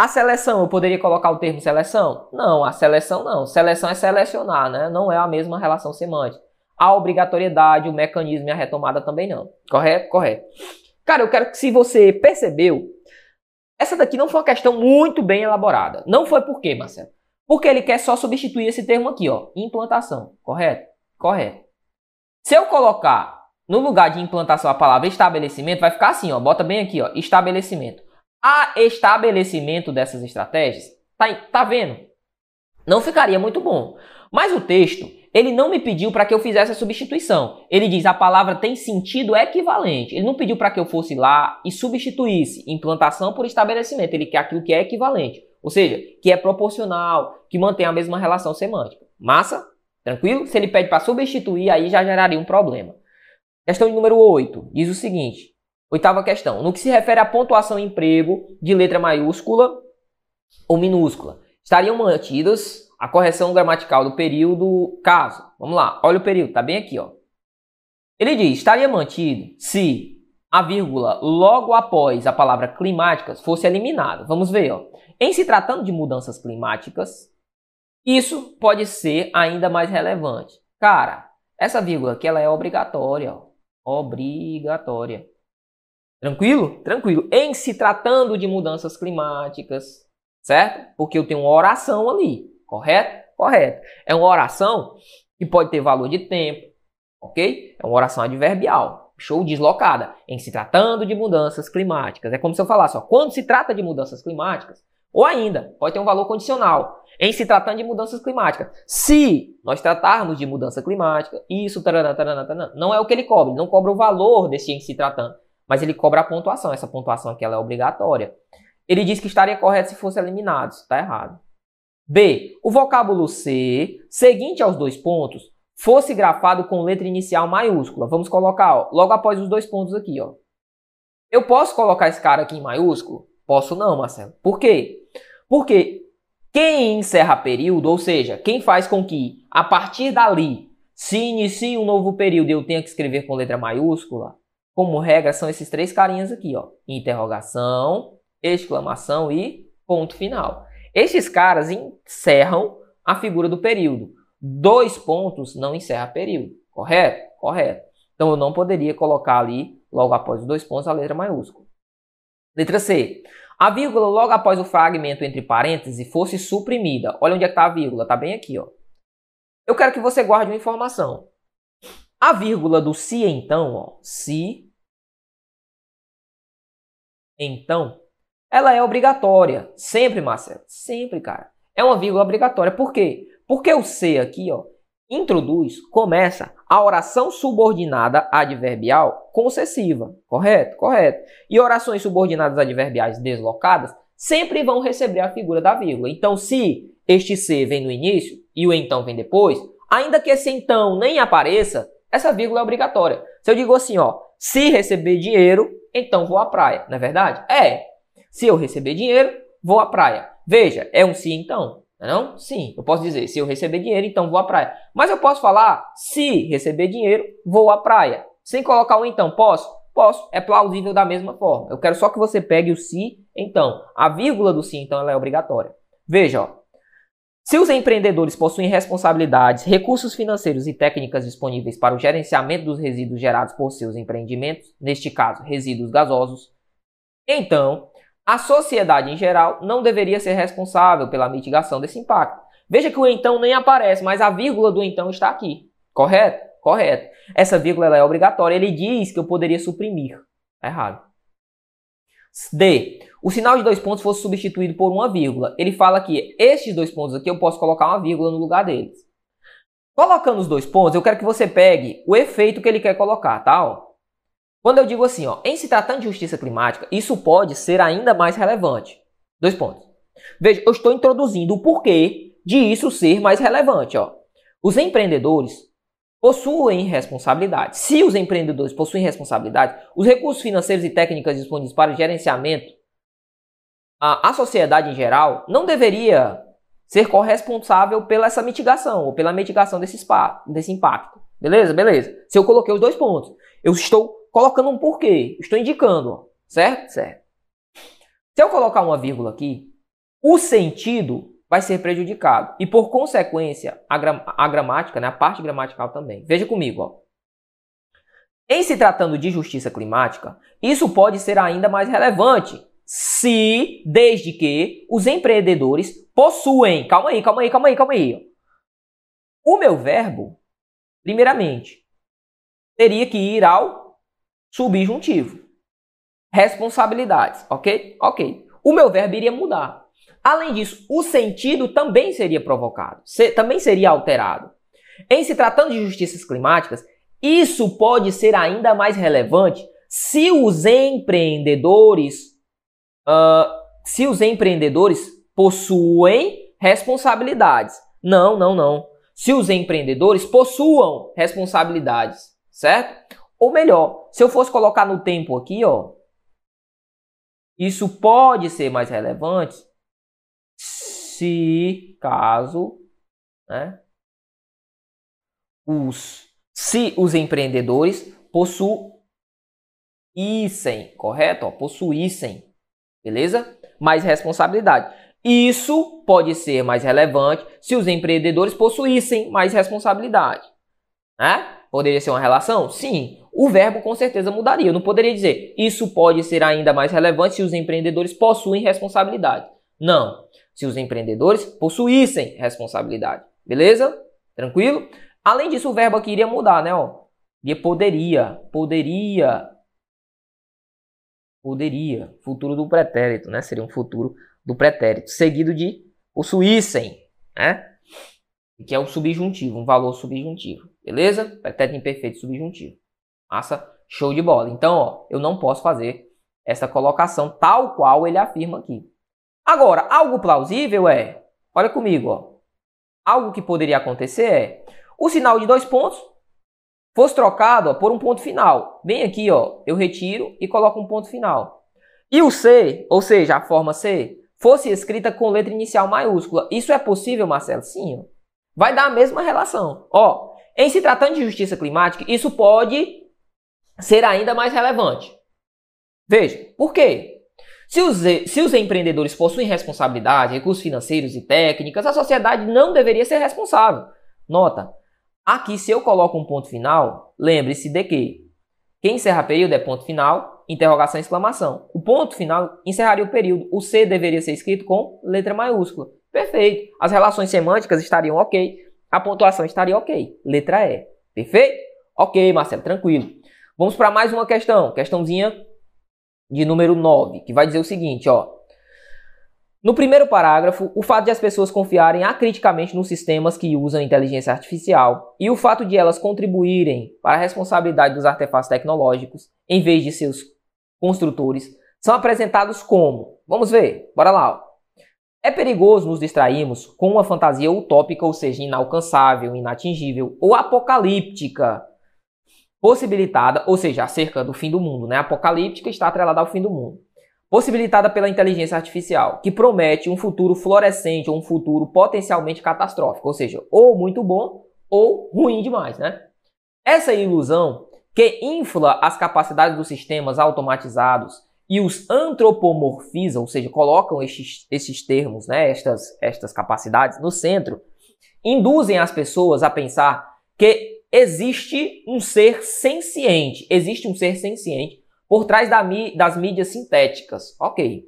A seleção, eu poderia colocar o termo seleção? Não, a seleção não. Seleção é selecionar, né? Não é a mesma relação semântica. A obrigatoriedade, o mecanismo e a retomada também não. Correto? Correto. Cara, eu quero que se você percebeu, essa daqui não foi uma questão muito bem elaborada. Não foi por quê, Marcelo? Porque ele quer só substituir esse termo aqui, ó, implantação. Correto? Correto. Se eu colocar no lugar de implantação a palavra estabelecimento, vai ficar assim, ó, bota bem aqui, ó, estabelecimento. A estabelecimento dessas estratégias, tá, tá vendo? Não ficaria muito bom. Mas o texto, ele não me pediu para que eu fizesse a substituição. Ele diz a palavra tem sentido equivalente. Ele não pediu para que eu fosse lá e substituísse implantação por estabelecimento. Ele quer aquilo que é equivalente. Ou seja, que é proporcional, que mantém a mesma relação semântica. Massa? Tranquilo? Se ele pede para substituir, aí já geraria um problema. Questão número 8 diz o seguinte: oitava questão. No que se refere à pontuação emprego de letra maiúscula ou minúscula, estariam mantidas a correção gramatical do período caso. Vamos lá, olha o período, tá bem aqui, ó. Ele diz: estaria mantido se a vírgula logo após a palavra climáticas fosse eliminada. Vamos ver, ó. Em se tratando de mudanças climáticas, isso pode ser ainda mais relevante. Cara, essa vírgula aqui ela é obrigatória, ó. Obrigatória. Tranquilo? Tranquilo. Em se tratando de mudanças climáticas, certo? Porque eu tenho uma oração ali, correto? Correto. É uma oração que pode ter valor de tempo, ok? É uma oração adverbial, show deslocada, em se tratando de mudanças climáticas. É como se eu falasse, ó, quando se trata de mudanças climáticas, ou ainda, pode ter um valor condicional, em se tratando de mudanças climáticas. Se nós tratarmos de mudança climática, isso taranã, taranã, taranã, não é o que ele cobra, não cobra o valor desse em se tratando, mas ele cobra a pontuação. Essa pontuação aqui ela é obrigatória. Ele diz que estaria correto se fosse eliminado, está errado. B. O vocábulo C, seguinte aos dois pontos, fosse grafado com letra inicial maiúscula. Vamos colocar ó, logo após os dois pontos aqui. Ó. Eu posso colocar esse cara aqui em maiúsculo? Posso não, Marcelo. Por quê? Porque quem encerra período, ou seja, quem faz com que a partir dali se inicie um novo período e eu tenha que escrever com letra maiúscula, como regra são esses três carinhas aqui, ó. Interrogação, exclamação e ponto final. Esses caras encerram a figura do período. Dois pontos não encerra período, correto? Correto. Então eu não poderia colocar ali, logo após os dois pontos, a letra maiúscula. Letra C. A vírgula logo após o fragmento entre parênteses fosse suprimida. Olha onde é está a vírgula, está bem aqui. Ó. Eu quero que você guarde uma informação. A vírgula do se então, ó, se então, ela é obrigatória. Sempre, Marcelo. Sempre, cara. É uma vírgula obrigatória. Por quê? Porque o se aqui, ó, introduz, começa a oração subordinada adverbial concessiva, correto? Correto. E orações subordinadas adverbiais deslocadas sempre vão receber a figura da vírgula. Então, se este se vem no início e o então vem depois, ainda que esse então nem apareça, essa vírgula é obrigatória. Se eu digo assim, ó, se receber dinheiro, então vou à praia, não é verdade? É. Se eu receber dinheiro, vou à praia. Veja, é um se então. Não, é não? Sim, eu posso dizer, se eu receber dinheiro, então vou à praia. Mas eu posso falar, se receber dinheiro, vou à praia. Sem colocar o então, posso? Posso. É plausível da mesma forma. Eu quero só que você pegue o se, então. A vírgula do se, então, ela é obrigatória. Veja, ó. Se os empreendedores possuem responsabilidades, recursos financeiros e técnicas disponíveis para o gerenciamento dos resíduos gerados por seus empreendimentos, neste caso, resíduos gasosos, então a sociedade em geral não deveria ser responsável pela mitigação desse impacto. Veja que o então nem aparece, mas a vírgula do então está aqui. Correto? Correto. Essa vírgula é obrigatória. Ele diz que eu poderia suprimir. Tá errado. D. O sinal de dois pontos fosse substituído por uma vírgula. Ele fala que estes dois pontos aqui eu posso colocar uma vírgula no lugar deles. Colocando os dois pontos, eu quero que você pegue o efeito que ele quer colocar, tá? Ó. Quando eu digo assim, ó, em se tratando de justiça climática, isso pode ser ainda mais relevante. Dois pontos. Veja, eu estou introduzindo o porquê de isso ser mais relevante. Ó. Os empreendedores possuem responsabilidade. Se os empreendedores possuem responsabilidade, os recursos financeiros e técnicas disponíveis para o gerenciamento, a, a sociedade em geral não deveria ser corresponsável pela essa mitigação ou pela mitigação desse, desse impacto. Beleza? Beleza. Se eu coloquei os dois pontos, eu estou colocando um porquê. Estou indicando, certo? Certo. Se eu colocar uma vírgula aqui, o sentido vai ser prejudicado. E por consequência, a, a gramática, né, a parte gramatical também. Veja comigo, ó. Em se tratando de justiça climática, isso pode ser ainda mais relevante se, desde que, os empreendedores possuem. Calma aí, calma aí, calma aí, calma aí. O meu verbo, primeiramente, teria que ir ao subjuntivo. Responsabilidades, ok? Ok. O meu verbo iria mudar. Além disso, o sentido também seria provocado, também seria alterado. Em se tratando de justiças climáticas, isso pode ser ainda mais relevante se os empreendedores, uh, se os empreendedores possuem responsabilidades. Não, não, não. Se os empreendedores possuam responsabilidades, certo? Ou melhor, se eu fosse colocar no tempo aqui, ó, isso pode ser mais relevante se caso, né, os se os empreendedores possuíssem, correto? Ó, possuíssem, beleza? Mais responsabilidade. Isso pode ser mais relevante se os empreendedores possuíssem mais responsabilidade. Né? Poderia ser uma relação? Sim. O verbo com certeza mudaria. Eu não poderia dizer isso pode ser ainda mais relevante se os empreendedores possuem responsabilidade. Não. Se os empreendedores possuíssem responsabilidade. Beleza? Tranquilo? Além disso, o verbo aqui iria mudar, né? Ó, e poderia, poderia, poderia. Futuro do pretérito, né? Seria um futuro do pretérito. Seguido de possuíssem, né? Que é o subjuntivo, um valor subjuntivo. Beleza? Pretérito imperfeito subjuntivo. Massa? Show de bola. Então, ó, eu não posso fazer essa colocação tal qual ele afirma aqui. Agora, algo plausível é, olha comigo, ó. Algo que poderia acontecer é o sinal de dois pontos fosse trocado ó, por um ponto final. Bem aqui, ó, eu retiro e coloco um ponto final. E o C, ou seja, a forma C, fosse escrita com letra inicial maiúscula. Isso é possível, Marcelo? Sim. Ó. Vai dar a mesma relação. Ó, em se tratando de justiça climática, isso pode ser ainda mais relevante. Veja, por quê? Se os, se os empreendedores possuem responsabilidade, recursos financeiros e técnicas, a sociedade não deveria ser responsável. Nota, aqui se eu coloco um ponto final, lembre-se de que quem encerra período é ponto final, interrogação exclamação. O ponto final encerraria o período. O C deveria ser escrito com letra maiúscula. Perfeito. As relações semânticas estariam ok. A pontuação estaria ok. Letra E. Perfeito? Ok, Marcelo, tranquilo. Vamos para mais uma questão. Questãozinha de número 9, que vai dizer o seguinte, ó. No primeiro parágrafo, o fato de as pessoas confiarem acriticamente nos sistemas que usam inteligência artificial e o fato de elas contribuírem para a responsabilidade dos artefatos tecnológicos, em vez de seus construtores, são apresentados como. Vamos ver, bora lá. É perigoso nos distrairmos com uma fantasia utópica, ou seja, inalcançável, inatingível ou apocalíptica, possibilitada, ou seja, acerca do fim do mundo, né? Apocalíptica está atrelada ao fim do mundo. Possibilitada pela inteligência artificial, que promete um futuro florescente ou um futuro potencialmente catastrófico, ou seja, ou muito bom ou ruim demais, né? Essa ilusão que infla as capacidades dos sistemas automatizados e os antropomorfiza, ou seja, colocam estes, esses termos, né, estas, estas capacidades no centro, induzem as pessoas a pensar que existe um ser senciente, existe um ser senciente por trás da, das mídias sintéticas. Ok.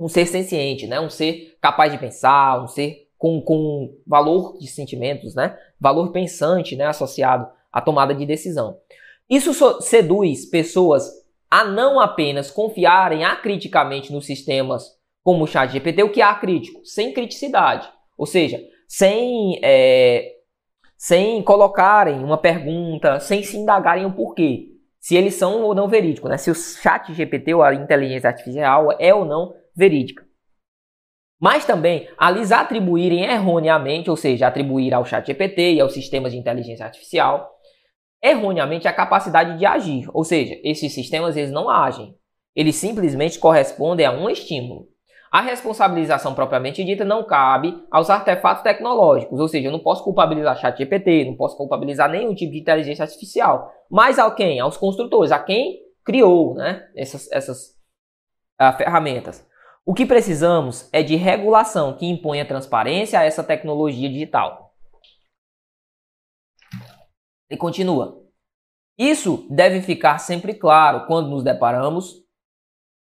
Um ser senciente, né? Um ser capaz de pensar, um ser com, com valor de sentimentos, né? Valor pensante, né? Associado à tomada de decisão. Isso seduz pessoas a não apenas confiarem acriticamente nos sistemas como o chat GPT, o que é crítico, sem criticidade. Ou seja, sem é, sem colocarem uma pergunta, sem se indagarem o porquê. Se eles são ou não verídicos, né? Se o chat GPT ou a inteligência artificial é ou não verídica. Mas também a lhes atribuírem erroneamente, ou seja, atribuir ao chat GPT e aos sistemas de inteligência artificial, erroneamente a capacidade de agir. Ou seja, esses sistemas eles não agem. Eles simplesmente correspondem a um estímulo. A responsabilização propriamente dita não cabe aos artefatos tecnológicos, ou seja, eu não posso culpabilizar ChatGPT, não posso culpabilizar nenhum tipo de inteligência artificial, mas a quem? Aos construtores, a quem criou né, essas, essas uh, ferramentas. O que precisamos é de regulação que imponha transparência a essa tecnologia digital. E continua. Isso deve ficar sempre claro quando nos deparamos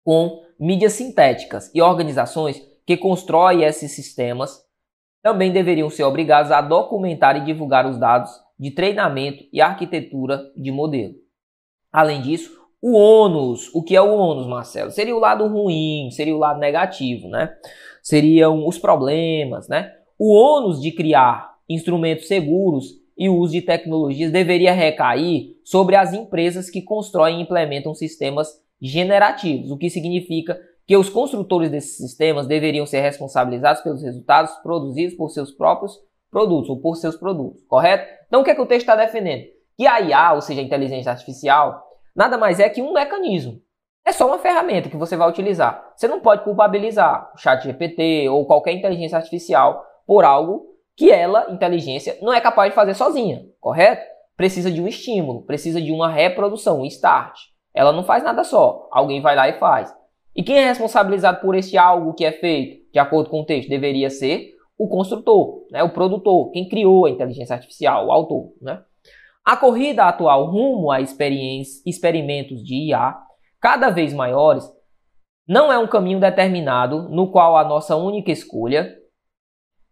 com mídias sintéticas e organizações que constroem esses sistemas também deveriam ser obrigados a documentar e divulgar os dados de treinamento e arquitetura de modelo. Além disso, o ônus, o que é o ônus, Marcelo? Seria o lado ruim, seria o lado negativo, né? Seriam os problemas, né? O ônus de criar instrumentos seguros e o uso de tecnologias deveria recair sobre as empresas que constroem e implementam sistemas generativos, o que significa que os construtores desses sistemas deveriam ser responsabilizados pelos resultados produzidos por seus próprios produtos ou por seus produtos, correto? Então o que, é que o texto está defendendo? Que a IA, ou seja, a inteligência artificial, nada mais é que um mecanismo. É só uma ferramenta que você vai utilizar. Você não pode culpabilizar o chat GPT ou qualquer inteligência artificial por algo que ela, inteligência, não é capaz de fazer sozinha, correto? precisa de um estímulo, precisa de uma reprodução, um start. Ela não faz nada só, alguém vai lá e faz. E quem é responsabilizado por esse algo que é feito, de acordo com o texto, deveria ser o construtor, né, o produtor, quem criou a inteligência artificial, o autor. Né? A corrida atual rumo a experimentos de IA cada vez maiores não é um caminho determinado no qual a nossa única escolha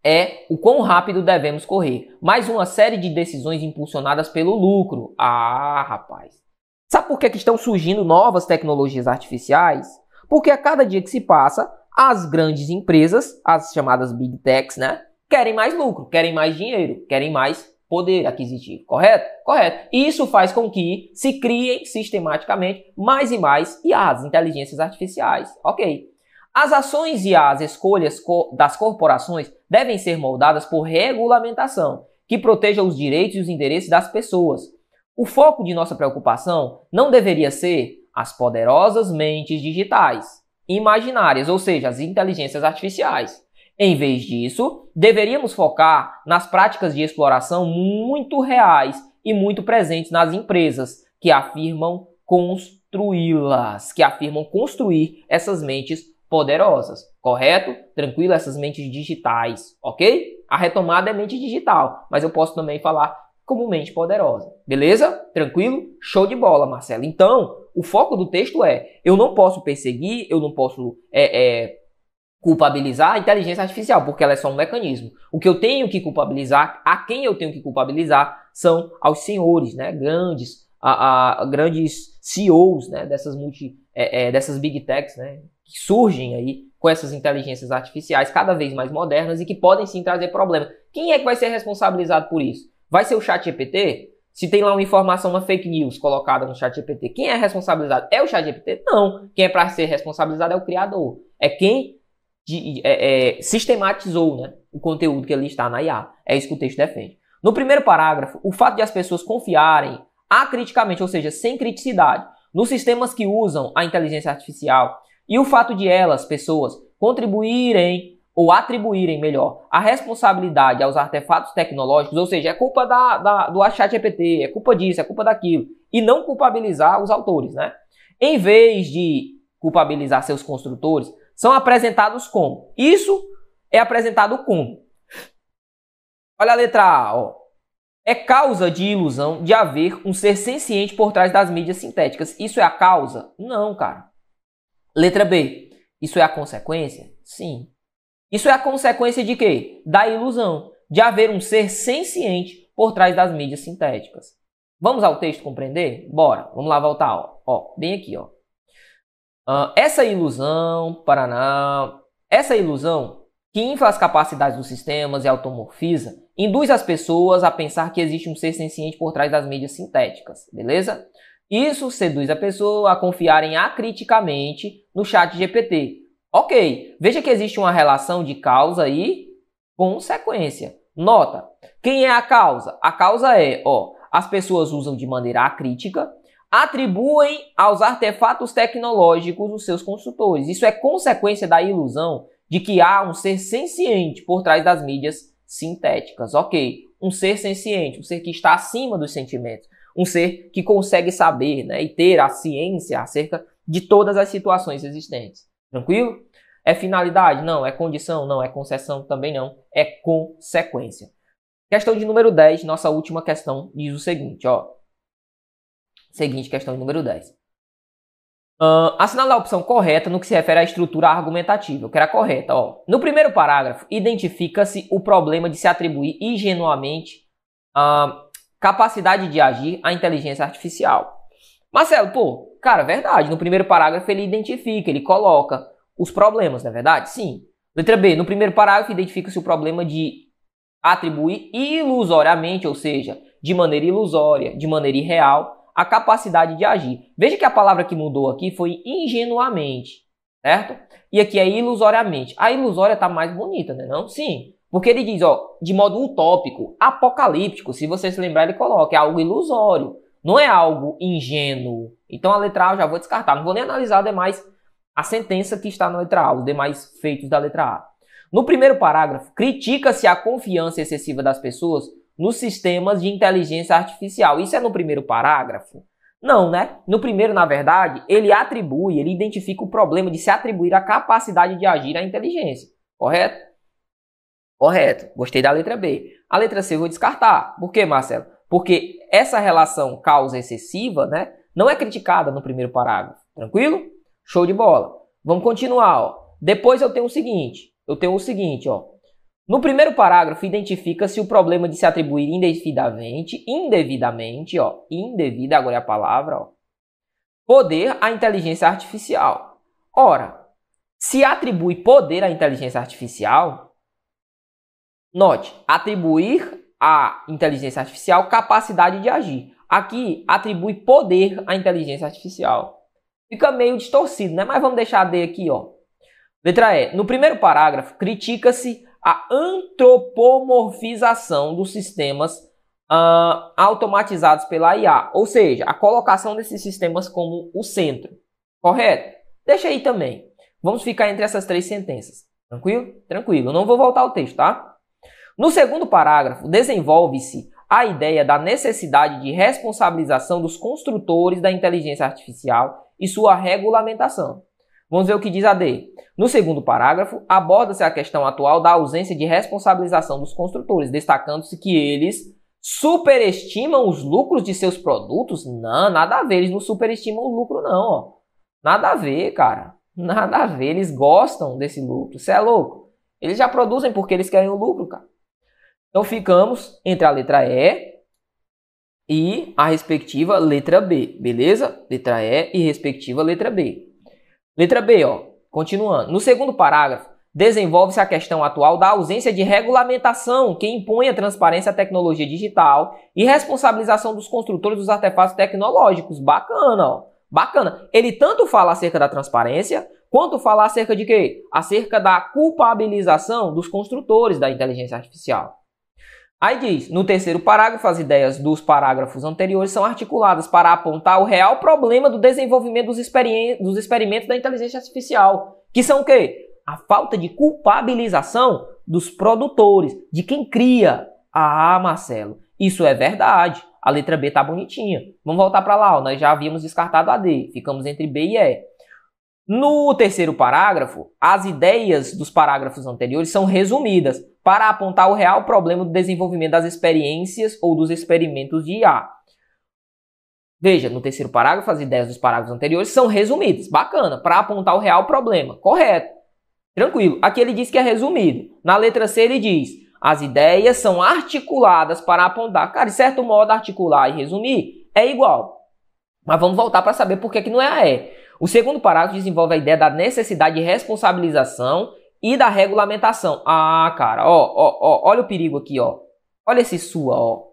é o quão rápido devemos correr, mas uma série de decisões impulsionadas pelo lucro. Ah, rapaz. Sabe por que, que estão surgindo novas tecnologias artificiais? Porque a cada dia que se passa, as grandes empresas, as chamadas big techs, né, querem mais lucro, querem mais dinheiro, querem mais poder aquisitivo, correto? Correto. E isso faz com que se criem sistematicamente mais e mais IAs, inteligências artificiais. Ok. As ações e as escolhas das corporações devem ser moldadas por regulamentação, que proteja os direitos e os interesses das pessoas. O foco de nossa preocupação não deveria ser as poderosas mentes digitais, imaginárias, ou seja, as inteligências artificiais. Em vez disso, deveríamos focar nas práticas de exploração muito reais e muito presentes nas empresas que afirmam construí-las, que afirmam construir essas mentes poderosas, correto? Tranquilo, essas mentes digitais, ok? A retomada é mente digital, mas eu posso também falar como mente poderosa, beleza? Tranquilo? Show de bola, Marcelo. Então, o foco do texto é: eu não posso perseguir, eu não posso é, é, culpabilizar a inteligência artificial, porque ela é só um mecanismo. O que eu tenho que culpabilizar, a quem eu tenho que culpabilizar, são aos senhores, né, grandes, a, a grandes CEOs, né, dessas multi, é, é, dessas big techs, né, que surgem aí com essas inteligências artificiais cada vez mais modernas e que podem sim trazer problemas. Quem é que vai ser responsabilizado por isso? Vai ser o chat GPT? Se tem lá uma informação, uma fake news colocada no chat GPT, quem é responsabilizado? É o chat GPT? Não. Quem é para ser responsabilizado é o criador. É quem de, é, é, sistematizou né, o conteúdo que ali está na IA. É isso que o texto defende. No primeiro parágrafo, o fato de as pessoas confiarem acriticamente, ou seja, sem criticidade, nos sistemas que usam a inteligência artificial e o fato de elas, pessoas, contribuírem ou atribuírem melhor a responsabilidade aos artefatos tecnológicos, ou seja, é culpa da, da, do chat GPT, é culpa disso, é culpa daquilo, e não culpabilizar os autores, né? Em vez de culpabilizar seus construtores, são apresentados como. Isso é apresentado como. Olha a letra A, ó. É causa de ilusão de haver um ser senciente por trás das mídias sintéticas. Isso é a causa? Não, cara. Letra B. Isso é a consequência? Sim. Isso é a consequência de quê? Da ilusão de haver um ser senciente por trás das mídias sintéticas. Vamos ao texto compreender? Bora, vamos lá voltar, ó, ó bem aqui, ó. Uh, essa ilusão, Paraná, essa ilusão que infla as capacidades dos sistemas e automorfiza, induz as pessoas a pensar que existe um ser senciente por trás das mídias sintéticas, beleza? Isso seduz a pessoa a confiarem acriticamente no chat GPT, Ok, veja que existe uma relação de causa e consequência. Nota, quem é a causa? A causa é, ó, as pessoas usam de maneira acrítica, atribuem aos artefatos tecnológicos os seus construtores. Isso é consequência da ilusão de que há um ser senciente por trás das mídias sintéticas. Ok, um ser senciente, um ser que está acima dos sentimentos, um ser que consegue saber né, e ter a ciência acerca de todas as situações existentes. Tranquilo? É finalidade? Não. É condição? Não. É concessão? Também não. É consequência. Questão de número 10, nossa última questão, diz o seguinte, ó. Seguinte questão de número 10. Uh, assinale a opção correta no que se refere à estrutura argumentativa. Eu quero a correta, ó. No primeiro parágrafo, identifica-se o problema de se atribuir ingenuamente a capacidade de agir à inteligência artificial. Marcelo, pô, cara, verdade. No primeiro parágrafo ele identifica, ele coloca os problemas, não é verdade? Sim. Letra B. No primeiro parágrafo identifica-se o problema de atribuir ilusoriamente, ou seja, de maneira ilusória, de maneira irreal, a capacidade de agir. Veja que a palavra que mudou aqui foi ingenuamente, certo? E aqui é ilusoriamente. A ilusória está mais bonita, né? Não? Sim. Porque ele diz, ó, de modo utópico, apocalíptico. Se você se lembrar, ele coloca, é algo ilusório. Não é algo ingênuo. Então a letra A eu já vou descartar. Não vou nem analisar demais a sentença que está na letra A, os demais feitos da letra A. No primeiro parágrafo, critica-se a confiança excessiva das pessoas nos sistemas de inteligência artificial. Isso é no primeiro parágrafo? Não, né? No primeiro, na verdade, ele atribui, ele identifica o problema de se atribuir a capacidade de agir à inteligência. Correto? Correto. Gostei da letra B. A letra C eu vou descartar. Por quê, Marcelo? Porque essa relação causa excessiva, né, não é criticada no primeiro parágrafo. Tranquilo? Show de bola. Vamos continuar, ó. Depois eu tenho o seguinte, eu tenho o seguinte, ó. No primeiro parágrafo identifica-se o problema de se atribuir indevidamente, indevidamente, ó, indevida agora é a palavra, ó, poder à inteligência artificial. Ora, se atribui poder à inteligência artificial, note, atribuir à inteligência artificial capacidade de agir. Aqui atribui poder à inteligência artificial. Fica meio distorcido, né? Mas vamos deixar a D aqui, ó. Letra E. No primeiro parágrafo, critica-se a antropomorfização dos sistemas uh, automatizados pela IA, ou seja, a colocação desses sistemas como o centro. Correto? Deixa aí também. Vamos ficar entre essas três sentenças. Tranquilo? Tranquilo. Não vou voltar ao texto, tá? No segundo parágrafo, desenvolve-se a ideia da necessidade de responsabilização dos construtores da inteligência artificial e sua regulamentação. Vamos ver o que diz a D. No segundo parágrafo, aborda-se a questão atual da ausência de responsabilização dos construtores, destacando-se que eles superestimam os lucros de seus produtos? Não, nada a ver, eles não superestimam o lucro não, ó. Nada a ver, cara. Nada a ver, eles gostam desse lucro. Você é louco? Eles já produzem porque eles querem o lucro, cara. Então ficamos entre a letra E e a respectiva letra B, beleza? Letra E e respectiva letra B. Letra B, ó, continuando. No segundo parágrafo, desenvolve-se a questão atual da ausência de regulamentação que impõe a transparência à tecnologia digital e responsabilização dos construtores dos artefatos tecnológicos. Bacana, ó. Bacana. Ele tanto fala acerca da transparência, quanto fala acerca de quê? Acerca da culpabilização dos construtores da inteligência artificial. Aí diz, no terceiro parágrafo, as ideias dos parágrafos anteriores são articuladas para apontar o real problema do desenvolvimento dos, dos experimentos da inteligência artificial, que são o quê? A falta de culpabilização dos produtores, de quem cria. Ah, Marcelo, isso é verdade. A letra B tá bonitinha. Vamos voltar para lá, ó. nós já havíamos descartado a D, ficamos entre B e E. No terceiro parágrafo, as ideias dos parágrafos anteriores são resumidas para apontar o real problema do desenvolvimento das experiências ou dos experimentos de IA. Veja, no terceiro parágrafo, as ideias dos parágrafos anteriores são resumidas. Bacana, para apontar o real problema. Correto. Tranquilo. Aqui ele diz que é resumido. Na letra C ele diz: as ideias são articuladas para apontar. Cara, de certo modo, articular e resumir é igual. Mas vamos voltar para saber por que, que não é a E. O segundo parágrafo desenvolve a ideia da necessidade de responsabilização e da regulamentação. Ah, cara, ó, ó, ó, olha o perigo aqui, ó. Olha esse sua, ó.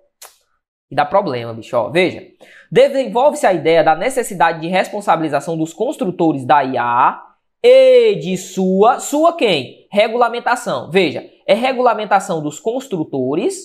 Que dá problema, bicho, ó. Veja. Desenvolve-se a ideia da necessidade de responsabilização dos construtores da IA e de sua, sua quem? Regulamentação. Veja, é regulamentação dos construtores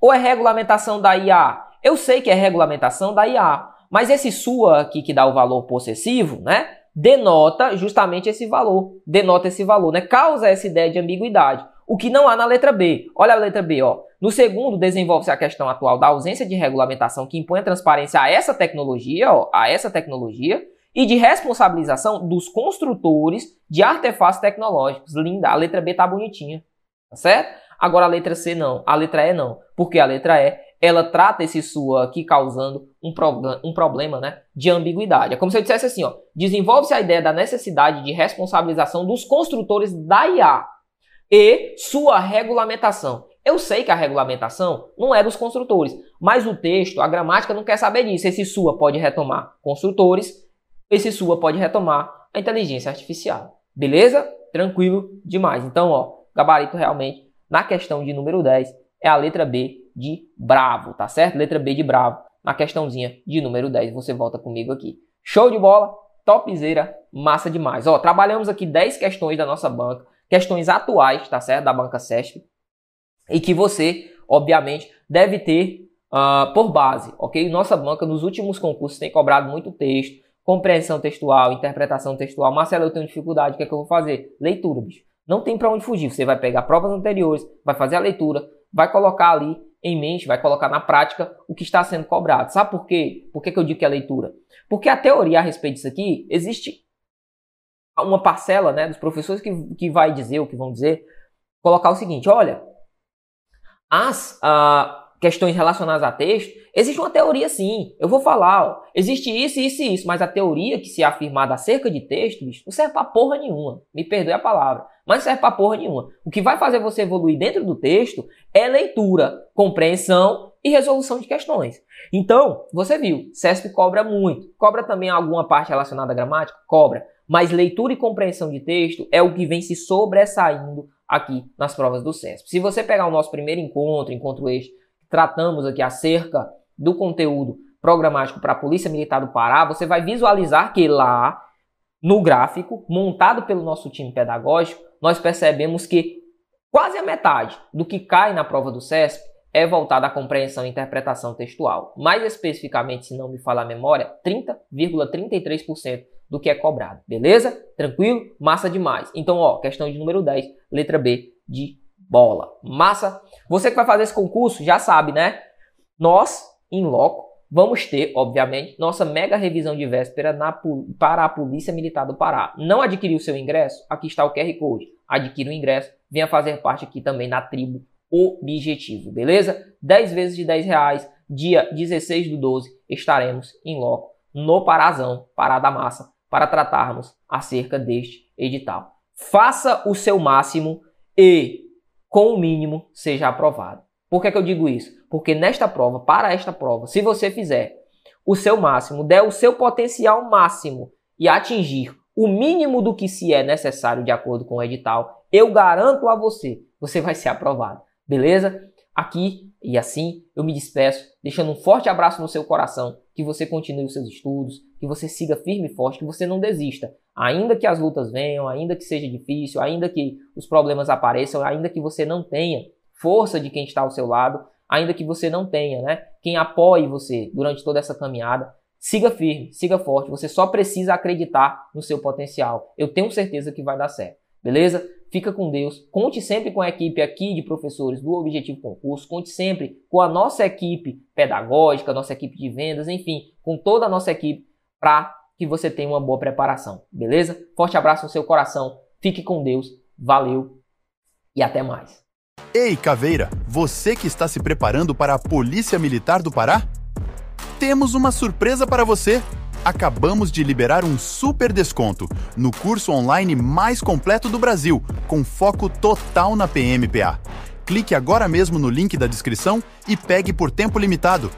ou é regulamentação da IA? Eu sei que é regulamentação da IA, mas esse sua aqui que dá o valor possessivo, né? Denota justamente esse valor, denota esse valor, né? Causa essa ideia de ambiguidade. O que não há na letra B. Olha a letra B, ó. No segundo, desenvolve-se a questão atual da ausência de regulamentação que impõe a transparência a essa tecnologia, ó, a essa tecnologia, e de responsabilização dos construtores de artefatos tecnológicos. Linda, a letra B tá bonitinha, tá certo? Agora a letra C não, a letra E não, porque a letra E ela trata esse sua aqui causando um, um problema né, de ambiguidade. É como se eu dissesse assim, ó, desenvolve-se a ideia da necessidade de responsabilização dos construtores da IA e sua regulamentação. Eu sei que a regulamentação não é dos construtores, mas o texto, a gramática não quer saber disso. Esse sua pode retomar construtores, esse sua pode retomar a inteligência artificial. Beleza? Tranquilo demais. Então, ó, gabarito realmente na questão de número 10 é a letra B de bravo, tá certo? Letra B de bravo. Na questãozinha de número 10, você volta comigo aqui. Show de bola, topzera, massa demais. Ó, trabalhamos aqui 10 questões da nossa banca, questões atuais, tá certo? Da banca SESP. E que você, obviamente, deve ter uh, por base, ok? Nossa banca, nos últimos concursos, tem cobrado muito texto, compreensão textual, interpretação textual. Marcelo, eu tenho dificuldade, o que é que eu vou fazer? Leitura, bicho. Não tem para onde fugir. Você vai pegar provas anteriores, vai fazer a leitura, vai colocar ali em mente, vai colocar na prática o que está sendo cobrado. Sabe por quê? Por que, que eu digo que é leitura? Porque a teoria a respeito disso aqui, existe uma parcela né, dos professores que, que vai dizer, ou que vão dizer, colocar o seguinte, olha, as uh, questões relacionadas a texto, existe uma teoria sim. Eu vou falar, ó, existe isso, isso e isso, mas a teoria que se é afirmada acerca de texto, bicho, não serve pra porra nenhuma. Me perdoe a palavra, mas não serve pra porra nenhuma. O que vai fazer você evoluir dentro do texto é leitura, compreensão e resolução de questões. Então, você viu, CESP cobra muito. Cobra também alguma parte relacionada à gramática? Cobra. Mas leitura e compreensão de texto é o que vem se sobressaindo aqui nas provas do CESP. Se você pegar o nosso primeiro encontro, encontro este, tratamos aqui acerca do conteúdo programático para a Polícia Militar do Pará, você vai visualizar que lá no gráfico, montado pelo nosso time pedagógico, nós percebemos que quase a metade do que cai na prova do CESP é voltado à compreensão e interpretação textual. Mais especificamente, se não me falar a memória, 30,33% do que é cobrado. Beleza? Tranquilo? Massa demais. Então, ó, questão de número 10, letra B de bola. Massa? Você que vai fazer esse concurso já sabe, né? Nós, em loco, vamos ter, obviamente, nossa mega revisão de véspera na, para a Polícia Militar do Pará. Não adquiriu seu ingresso? Aqui está o QR Code. Adquira o ingresso, venha fazer parte aqui também na tribo Objetivo, beleza? 10 vezes de 10 reais, dia 16 do 12, estaremos em loco no Parazão, Pará da Massa, para tratarmos acerca deste edital. Faça o seu máximo e, com o mínimo, seja aprovado. Por que, que eu digo isso? Porque nesta prova, para esta prova, se você fizer o seu máximo, der o seu potencial máximo e atingir o mínimo do que se é necessário de acordo com o edital, eu garanto a você, você vai ser aprovado. Beleza? Aqui e assim eu me despeço, deixando um forte abraço no seu coração, que você continue os seus estudos, que você siga firme e forte, que você não desista. Ainda que as lutas venham, ainda que seja difícil, ainda que os problemas apareçam, ainda que você não tenha força de quem está ao seu lado, ainda que você não tenha, né, quem apoie você durante toda essa caminhada, siga firme, siga forte. Você só precisa acreditar no seu potencial. Eu tenho certeza que vai dar certo. Beleza? Fica com Deus. Conte sempre com a equipe aqui de professores do Objetivo Concurso. Conte sempre com a nossa equipe pedagógica, nossa equipe de vendas, enfim, com toda a nossa equipe para que você tenha uma boa preparação, beleza? Forte abraço no seu coração, fique com Deus, valeu e até mais. Ei, Caveira, você que está se preparando para a Polícia Militar do Pará? Temos uma surpresa para você! Acabamos de liberar um super desconto no curso online mais completo do Brasil, com foco total na PMPA. Clique agora mesmo no link da descrição e pegue por tempo limitado